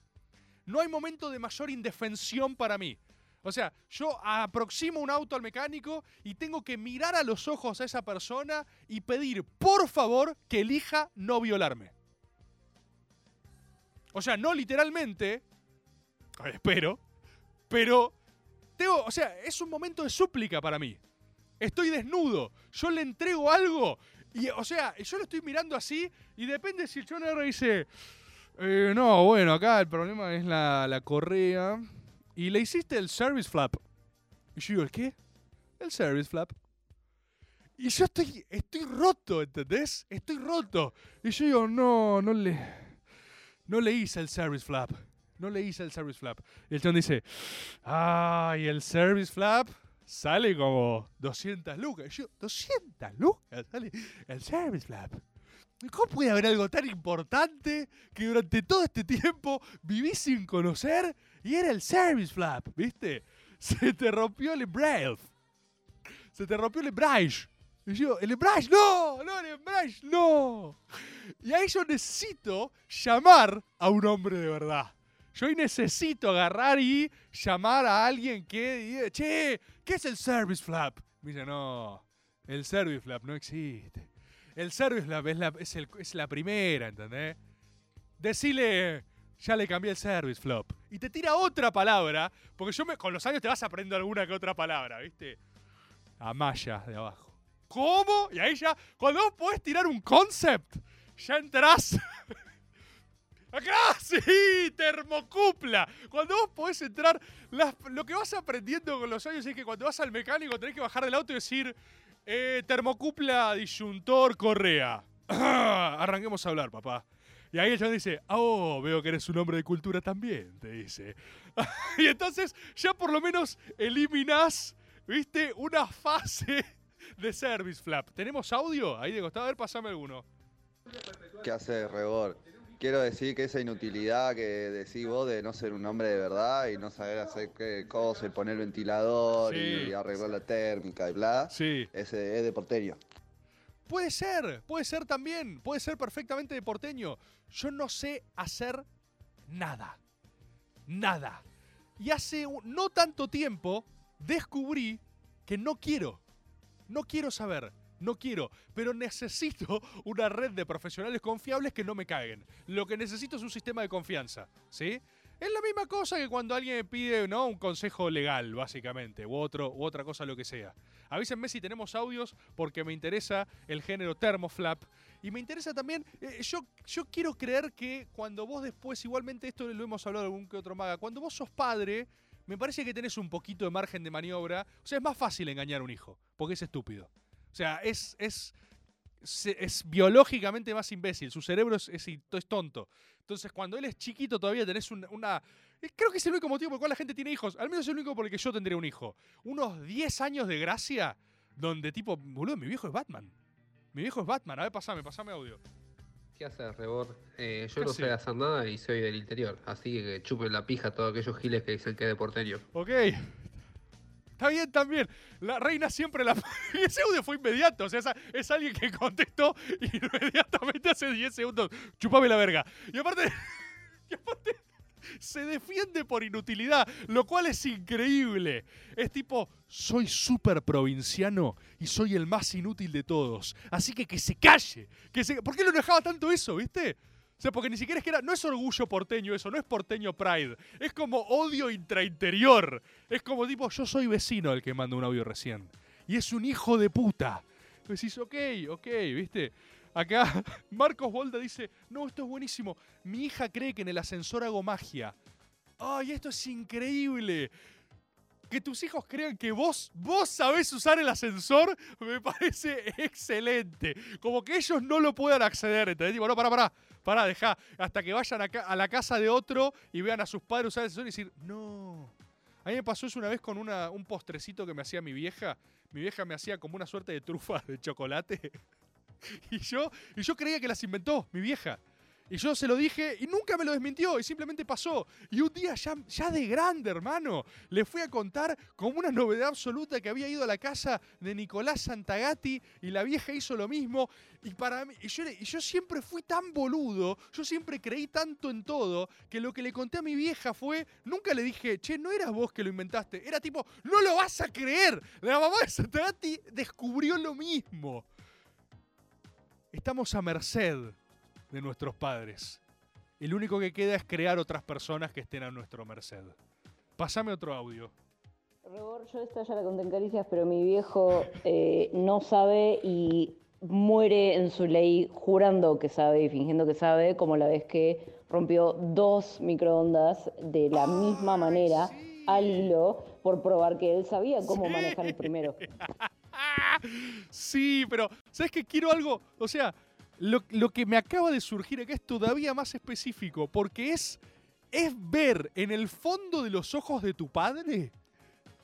No hay momento de mayor indefensión para mí. O sea, yo aproximo un auto al mecánico y tengo que mirar a los ojos a esa persona y pedir, por favor, que elija no violarme. O sea, no literalmente, espero, pero tengo, o sea, es un momento de súplica para mí. Estoy desnudo, yo le entrego algo y, o sea, yo lo estoy mirando así y depende si el chon R dice, "Eh, no, bueno, acá el problema es la, la correa y le hiciste el service flap. Y yo digo, ¿el qué? El service flap. Y yo estoy, estoy roto, ¿entendés? Estoy roto. Y yo digo, no, no le, no le hice el service flap. No le hice el service flap. Y el chon dice, ay, el service flap sale como 200 lucas. Y yo, 200 lucas sale el service flap. ¿Y ¿Cómo puede haber algo tan importante que durante todo este tiempo viví sin conocer y era el service flap, ¿viste? Se te rompió el embrague. Se te rompió el embrague. Y yo, el embrague, no, no, el embrague, no. Y ahí yo necesito llamar a un hombre de verdad. Yo ahí necesito agarrar y llamar a alguien que diga, che, ¿qué es el service flap? Me dice, no, el service flap no existe. El service flap es la, es el- primera, ¿entendés? Decile, ya le cambié el service flop. Y te tira otra palabra, porque yo me, con los años te vas aprendiendo alguna que otra palabra, ¿viste? Amaya de abajo. ¿Cómo? Y ahí ya, cuando vos podés tirar un concept, ya entrás. Acá, sí, termocupla. Cuando vos podés entrar, lo que vas aprendiendo con los años es que cuando vas al mecánico tenés que bajar del auto y decir, eh, termocupla, disyuntor, correa. Arranquemos a hablar, papá. Y ahí el chabón dice, oh, veo que eres un hombre de cultura también, te dice. y entonces ya por lo menos eliminás, viste, una fase de service flap. ¿Tenemos audio? Ahí de costado, a ver, pasame alguno. ¿Qué hace Rebor? Quiero decir que esa inutilidad que decís vos de no ser un hombre de verdad y no saber hacer qué cosa, y poner ventilador Sí. y arreglar la térmica y bla, Sí. ese es de porteño. Puede ser, puede ser también, puede ser perfectamente de porteño. Yo no sé hacer nada. Nada. Y hace no tanto tiempo descubrí que no quiero. No quiero saber. No quiero, pero necesito una red de profesionales confiables que no me caguen. Lo que necesito es un sistema de confianza, ¿sí? Es la misma cosa que cuando alguien me pide, ¿no? Un consejo legal, básicamente, u, otro, u otra cosa, lo que sea. Avísenme si tenemos audios, porque me interesa el género thermoflap. Y me interesa también, eh, yo, yo quiero creer que cuando vos después, igualmente esto lo hemos hablado algún que otro maga, cuando vos sos padre, me parece que tenés un poquito de margen de maniobra. O sea, es más fácil engañar a un hijo, porque es estúpido. O sea, es, es, es biológicamente más imbécil. Su cerebro es, es, tonto. Entonces, cuando él es chiquito, todavía tenés un- una. eh, Creo que es el único motivo por el cual la gente tiene hijos. Al menos es el único por el que yo tendría un hijo. Unos 10 años de gracia donde, tipo, boludo, mi viejo es Batman. Mi viejo es Batman. A ver, pasame, pasame audio. ¿Qué haces, Rebor? Eh, yo ¿Qué no sé hacer nada y soy del interior, así que chupen la pija a todos aquellos giles que dicen que es de porteño. Ok. Está bien también. La reina siempre la. Ese audio fue inmediato. O sea, es alguien que contestó inmediatamente hace 10 segundos. Chupame la verga. Y aparte. Y aparte. Se defiende por inutilidad, lo cual es increíble. Es tipo, soy súper provinciano y soy el más inútil de todos. Así que que se calle. Que se... ¿Por qué lo enojaba tanto eso, viste? Sea, porque ni siquiera es que era. No es orgullo porteño eso, no es porteño pride. Es como odio intrainterior. Es como tipo, yo soy vecino el que manda un audio recién. Y es un hijo de puta. Y decís, ok, ok, ¿viste? Acá Marcos Bolda dice, no, esto es buenísimo. Mi hija cree que en el ascensor hago magia. ¡Ay, esto es increíble! Que tus hijos crean que vos, vos sabés usar el ascensor, me parece excelente. Como que ellos no lo puedan acceder, ¿entendés? Tipo, no, pará, pará, pará, dejá. Hasta que vayan a, la casa de otro y vean a sus padres usar el ascensor y decir, no. A mí me pasó eso una vez con un postrecito que me hacía mi vieja. Mi vieja me hacía como una suerte de trufa de chocolate. Y yo, y yo creía que las inventó, mi vieja. Y yo se lo dije y nunca me lo desmintió y simplemente pasó. Y un día ya, ya de grande, hermano, le fui a contar como una novedad absoluta que había ido a la casa de Nicolás Santagati y la vieja hizo lo mismo. Y para mí, yo, y yo siempre fui tan boludo, yo siempre creí tanto en todo, que lo que le conté a mi vieja fue, nunca le dije, che, no eras vos que lo inventaste. Era tipo, no lo vas a creer. La mamá de Santagati descubrió lo mismo. Estamos a merced de nuestros padres. El único que queda es crear otras personas que estén a nuestro merced. Pásame otro audio. Rebor, yo esta ya la conté en Caricias, pero mi viejo eh, no sabe y muere en su ley jurando que sabe y fingiendo que sabe, como la vez que rompió dos microondas de la misma manera al hilo por probar que él sabía cómo manejar el primero. Sí, pero ¿sabes qué? Quiero algo, o sea, lo, lo que me acaba de surgir acá es todavía más específico, porque es, es ver en el fondo de los ojos de tu padre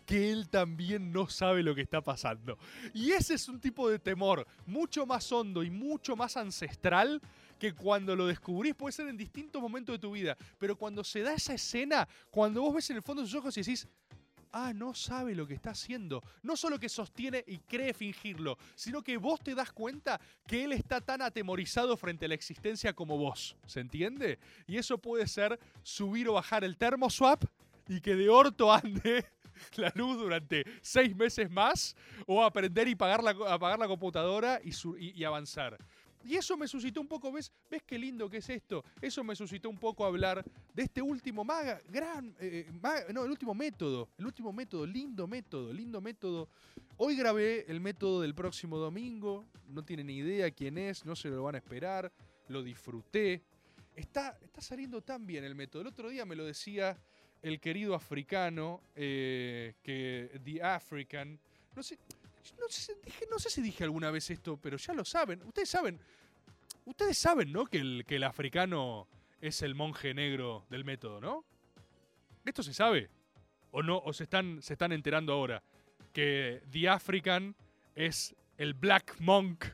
que él también no sabe lo que está pasando. Y ese es un tipo de temor mucho más hondo y mucho más ancestral que cuando lo descubrís puede ser en distintos momentos de tu vida. Pero cuando se da esa escena, cuando vos ves en el fondo de sus ojos y decís, ah, no sabe lo que está haciendo. No solo que sostiene y cree fingirlo, sino que vos te das cuenta que él está tan atemorizado frente a la existencia como vos. ¿Se entiende? Y eso puede ser subir o bajar el termoswap y que de orto ande la luz durante seis meses más o aprender y pagar la, apagar la computadora y, y avanzar. Y eso me suscitó un poco, ¿ves? ¿Ves qué lindo que es esto? Eso me suscitó un poco hablar de este último maga, gran, eh, maga- no, el último método, el último método, lindo método, lindo método. Hoy grabé el método del próximo domingo, no tienen idea quién es, no se lo van a esperar, lo disfruté. está, está saliendo tan bien el método. El otro día me lo decía el querido africano, eh, que The African. No sé, no sé, si dije alguna vez esto, pero ya lo saben. Ustedes saben, ustedes saben, ¿no? Que el, que el africano es el monje negro del método, ¿no? ¿Esto se sabe? ¿O no? ¿O se están, se están enterando ahora? Que The African es el Black Monk.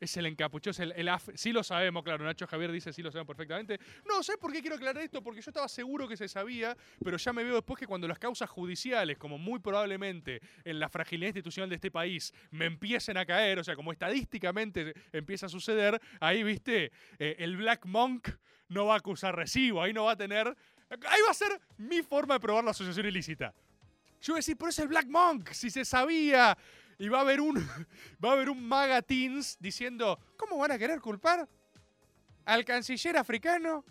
Es el encapuchado, es el, af- Sí lo sabemos, claro. Nacho Javier dice sí lo sabemos perfectamente. No, ¿sabes por qué quiero aclarar esto? Porque yo estaba seguro que se sabía, pero ya me veo después que cuando las causas judiciales, como muy probablemente en la fragilidad institucional de este país, me empiecen a caer, o sea, como estadísticamente empieza a suceder, ahí, viste, Eh, el Black Monk no va a acusar recibo, ahí no va a tener... Ahí va a ser mi forma de probar la asociación ilícita. Yo voy a decir, pero es el Black Monk, si se sabía. Y va a haber un, va a haber un Maga Teens diciendo, ¿cómo van a querer culpar al canciller africano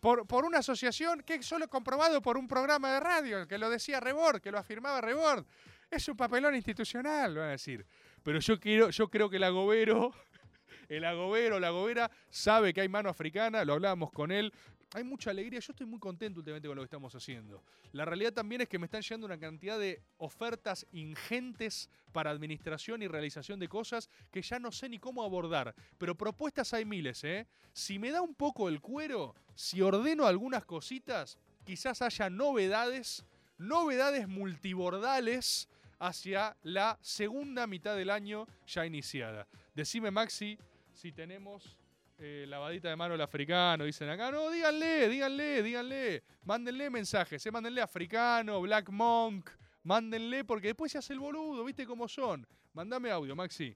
por, por una asociación que es solo comprobado por un programa de radio, que lo decía Rebord, que lo afirmaba Rebord? Es un papelón institucional, van a decir. Pero yo, quiero, yo creo que el agobero, el agobero, la agobera, sabe que hay mano africana, lo hablábamos con él. Hay mucha alegría, yo estoy muy contento últimamente con lo que estamos haciendo. La realidad también es que me están llegando una cantidad de ofertas ingentes para administración y realización de cosas que ya no sé ni cómo abordar. Pero propuestas hay miles, ¿eh? Si me da un poco el cuero, si ordeno algunas cositas, quizás haya novedades, novedades multibordales hacia la segunda mitad del año ya iniciada. Decime, Maxi, si tenemos eh, lavadita de mano el africano, dicen acá. No, díganle, díganle, díganle. Mándenle mensajes, eh, mándenle africano, Black Monk. Mándenle porque después se hace el boludo, ¿viste cómo son? Mandame audio, Maxi.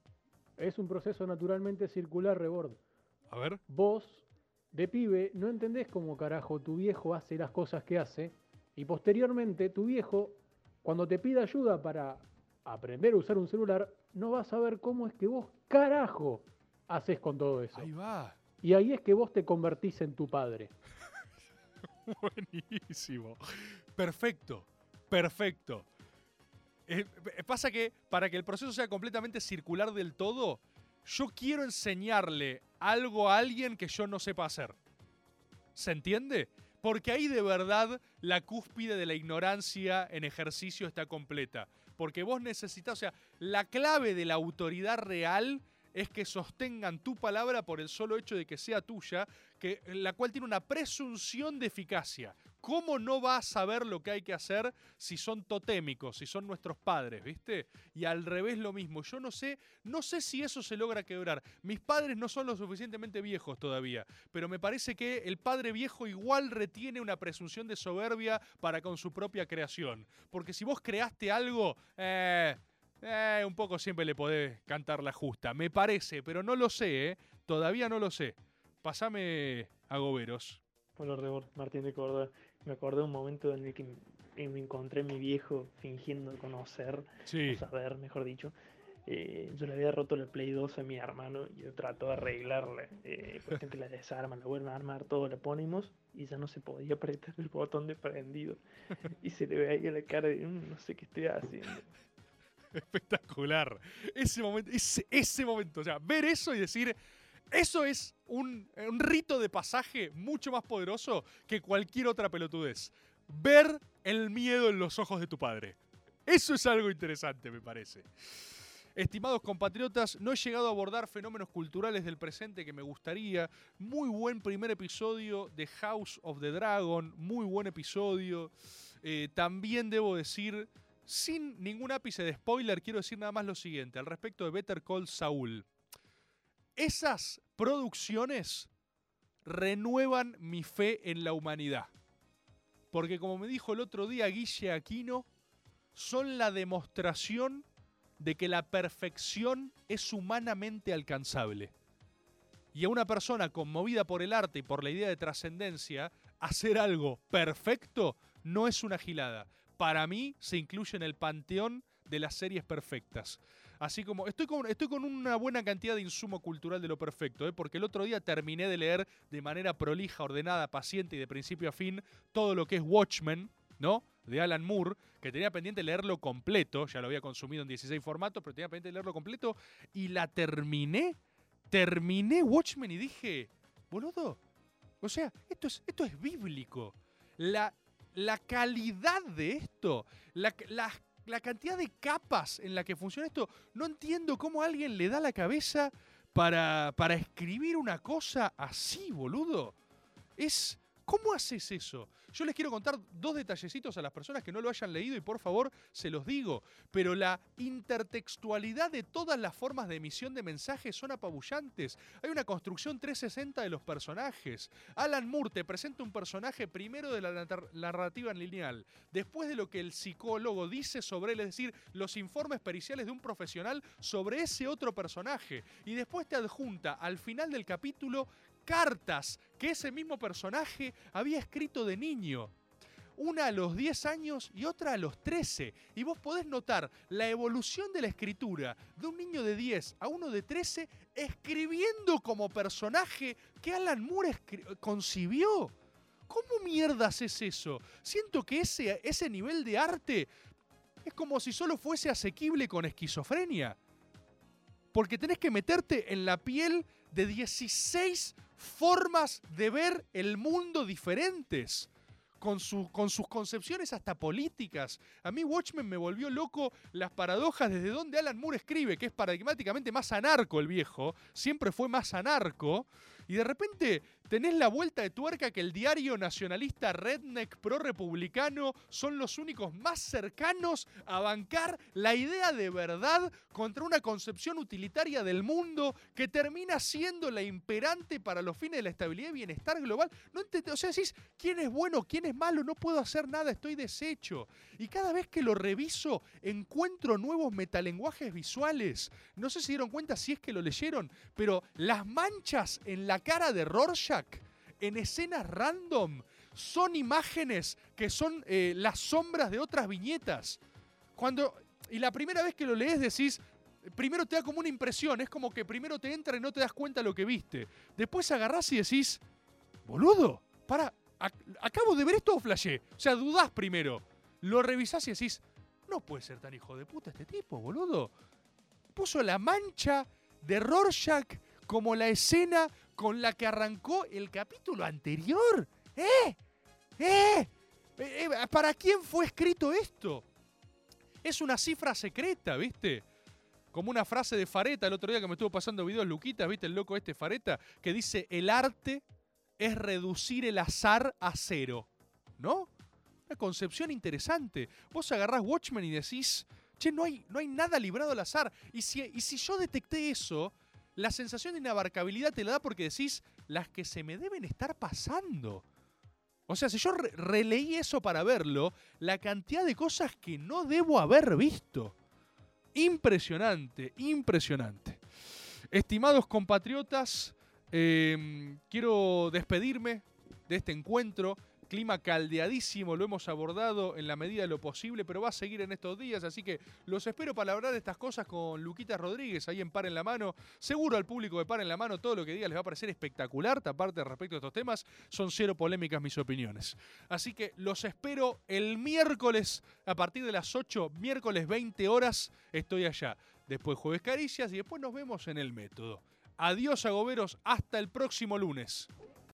Es un proceso naturalmente circular, Rebord. A ver. Vos, de pibe, no entendés cómo carajo tu viejo hace las cosas que hace. Y posteriormente, tu viejo, cuando te pida ayuda para aprender a usar un celular, no vas a ver cómo es que vos, carajo, haces con todo eso. Ahí va. Y ahí es que vos te convertís en tu padre. Buenísimo. Perfecto. Perfecto. Eh, eh, pasa que para que el proceso sea completamente circular del todo, yo quiero enseñarle algo a alguien que yo no sepa hacer. ¿Se entiende? Porque ahí de verdad la cúspide de la ignorancia en ejercicio está completa. Porque vos necesitas, o sea, la clave de la autoridad real es que sostengan tu palabra por el solo hecho de que sea tuya, que, la cual tiene una presunción de eficacia. ¿Cómo no va a saber lo que hay que hacer si son totémicos, si son nuestros padres, viste? Y al revés lo mismo. Yo no sé, no sé si eso se logra quebrar. Mis padres no son lo suficientemente viejos todavía, pero me parece que el padre viejo igual retiene una presunción de soberbia para con su propia creación. Porque si vos creaste algo, eh, eh, un poco siempre le podés cantar la justa. Me parece, pero no lo sé, ¿eh? Todavía no lo sé. Pasame a Goberos. Hola, Martín de Córdoba. Me acordé de un momento en el que me encontré a mi viejo fingiendo conocer, Sí. o saber, mejor dicho. Eh, yo le había roto el Play 2 a mi hermano y yo trato de arreglarle. Eh, por ejemplo, la desarman, la vuelven a armar, todo le ponemos y ya no se podía apretar el botón de prendido. Y se le ve ahí a la cara de, "Mm, no sé qué estoy haciendo. Espectacular. Ese momento, ese, momento, o sea, ver eso y decir, eso es un, un rito de pasaje mucho más poderoso que cualquier otra pelotudez. Ver el miedo en los ojos de tu padre. Eso es algo interesante, me parece. Estimados compatriotas, no he llegado a abordar fenómenos culturales del presente que me gustaría. Muy buen primer episodio de House of the Dragon, muy buen episodio. Eh, también debo decir, sin ningún ápice de spoiler, quiero decir nada más lo siguiente al respecto de Better Call Saul. Esas producciones renuevan mi fe en la humanidad. Porque como me dijo el otro día Guille Aquino, son la demostración de que la perfección es humanamente alcanzable. Y a una persona conmovida por el arte y por la idea de trascendencia, hacer algo perfecto no es una gilada. Para mí se incluye en el panteón de las series perfectas. Así como estoy con, estoy con una buena cantidad de insumo cultural de lo perfecto, ¿eh? porque el otro día terminé de leer de manera prolija, ordenada, paciente y de principio a fin todo lo que es Watchmen, ¿no? De Alan Moore, que tenía pendiente leerlo completo, ya lo había consumido en 16 formatos, pero tenía pendiente leerlo completo, y la terminé, terminé Watchmen y dije, boludo, O sea, esto es, esto es bíblico. La, la calidad de esto, la, la- cantidad de capas en la que funciona esto, no entiendo cómo alguien le da la cabeza para, para escribir una cosa así, boludo. Es. ¿Cómo haces eso? Yo les quiero contar dos detallecitos a las personas que no lo hayan leído y por favor se los digo. Pero la intertextualidad de todas las formas de emisión de mensajes son apabullantes. Hay una construcción 360 de los personajes. Alan Moore te presenta un personaje primero de la narrativa lineal, después de lo que el psicólogo dice sobre él, es decir, los informes periciales de un profesional sobre ese otro personaje. Y después te adjunta al final del capítulo cartas que ese mismo personaje había escrito de niño. Una a los 10 años y otra a los 13. Y vos podés notar la evolución de la escritura de un niño de 10 a uno de 13 escribiendo como personaje que Alan Moore concibió. ¿Cómo mierdas es eso? Siento que ese, ese nivel de arte es como si solo fuese asequible con esquizofrenia. Porque tenés que meterte en la piel de 16 formas de ver el mundo diferentes. Con, su- con sus concepciones hasta políticas. A mí Watchmen me volvió loco las paradojas desde donde Alan Moore escribe, que es paradigmáticamente más anarco el viejo, siempre fue más anarco, y de repente tenés la vuelta de tuerca que el diario nacionalista redneck pro-republicano son los únicos más cercanos a bancar la idea de verdad contra una concepción utilitaria del mundo que termina siendo la imperante para los fines de la estabilidad y bienestar global. No o sea, decís, ¿quién es bueno, quién es malo? No puedo hacer nada, estoy deshecho. Y cada vez que lo reviso, encuentro nuevos metalenguajes visuales. No sé si dieron cuenta si es que lo leyeron, pero las manchas en la cara de Rorschach, en escenas random, son imágenes que son eh, las sombras de otras viñetas. Cuando. Y la primera vez que lo lees decís. Primero te da como una impresión, es como que primero te entra y no te das cuenta lo que viste. Después agarrás y decís, boludo, para, ac- acabo de ver esto o flashé. O sea, dudás primero. Lo revisás y decís, no puede ser tan hijo de puta este tipo, boludo. Puso la mancha de Rorschach como la escena con la que arrancó el capítulo anterior. ¿Eh? ¿Eh? Eh, eh, ¿Para quién fue escrito esto? Es una cifra secreta, ¿viste? Como una frase de Fareta el otro día que me estuvo pasando videos Luquita, ¿viste? El loco este Fareta, que dice, el arte es reducir el azar a cero. ¿No? Una concepción interesante. Vos agarrás Watchmen y decís, che, no hay, no hay nada librado al azar. Y si, y si yo detecté eso, la sensación de inabarcabilidad te la da porque decís, las que se me deben estar pasando. O sea, si yo re- releí eso para verlo, la cantidad de cosas que no debo haber visto. Impresionante, impresionante. Estimados compatriotas, eh, quiero despedirme de este encuentro. Clima caldeadísimo, lo hemos abordado en la medida de lo posible, pero va a seguir en estos días, así que los espero para hablar de estas cosas con Luquita Rodríguez ahí en Par en la Mano. Seguro al público de Par en la Mano todo lo que diga les va a parecer espectacular, aparte respecto a estos temas, son cero polémicas mis opiniones. Así que los espero el miércoles a partir de las 8, miércoles 20 horas, estoy allá. Después jueves caricias y después nos vemos en el método. Adiós agoberos, hasta el próximo lunes.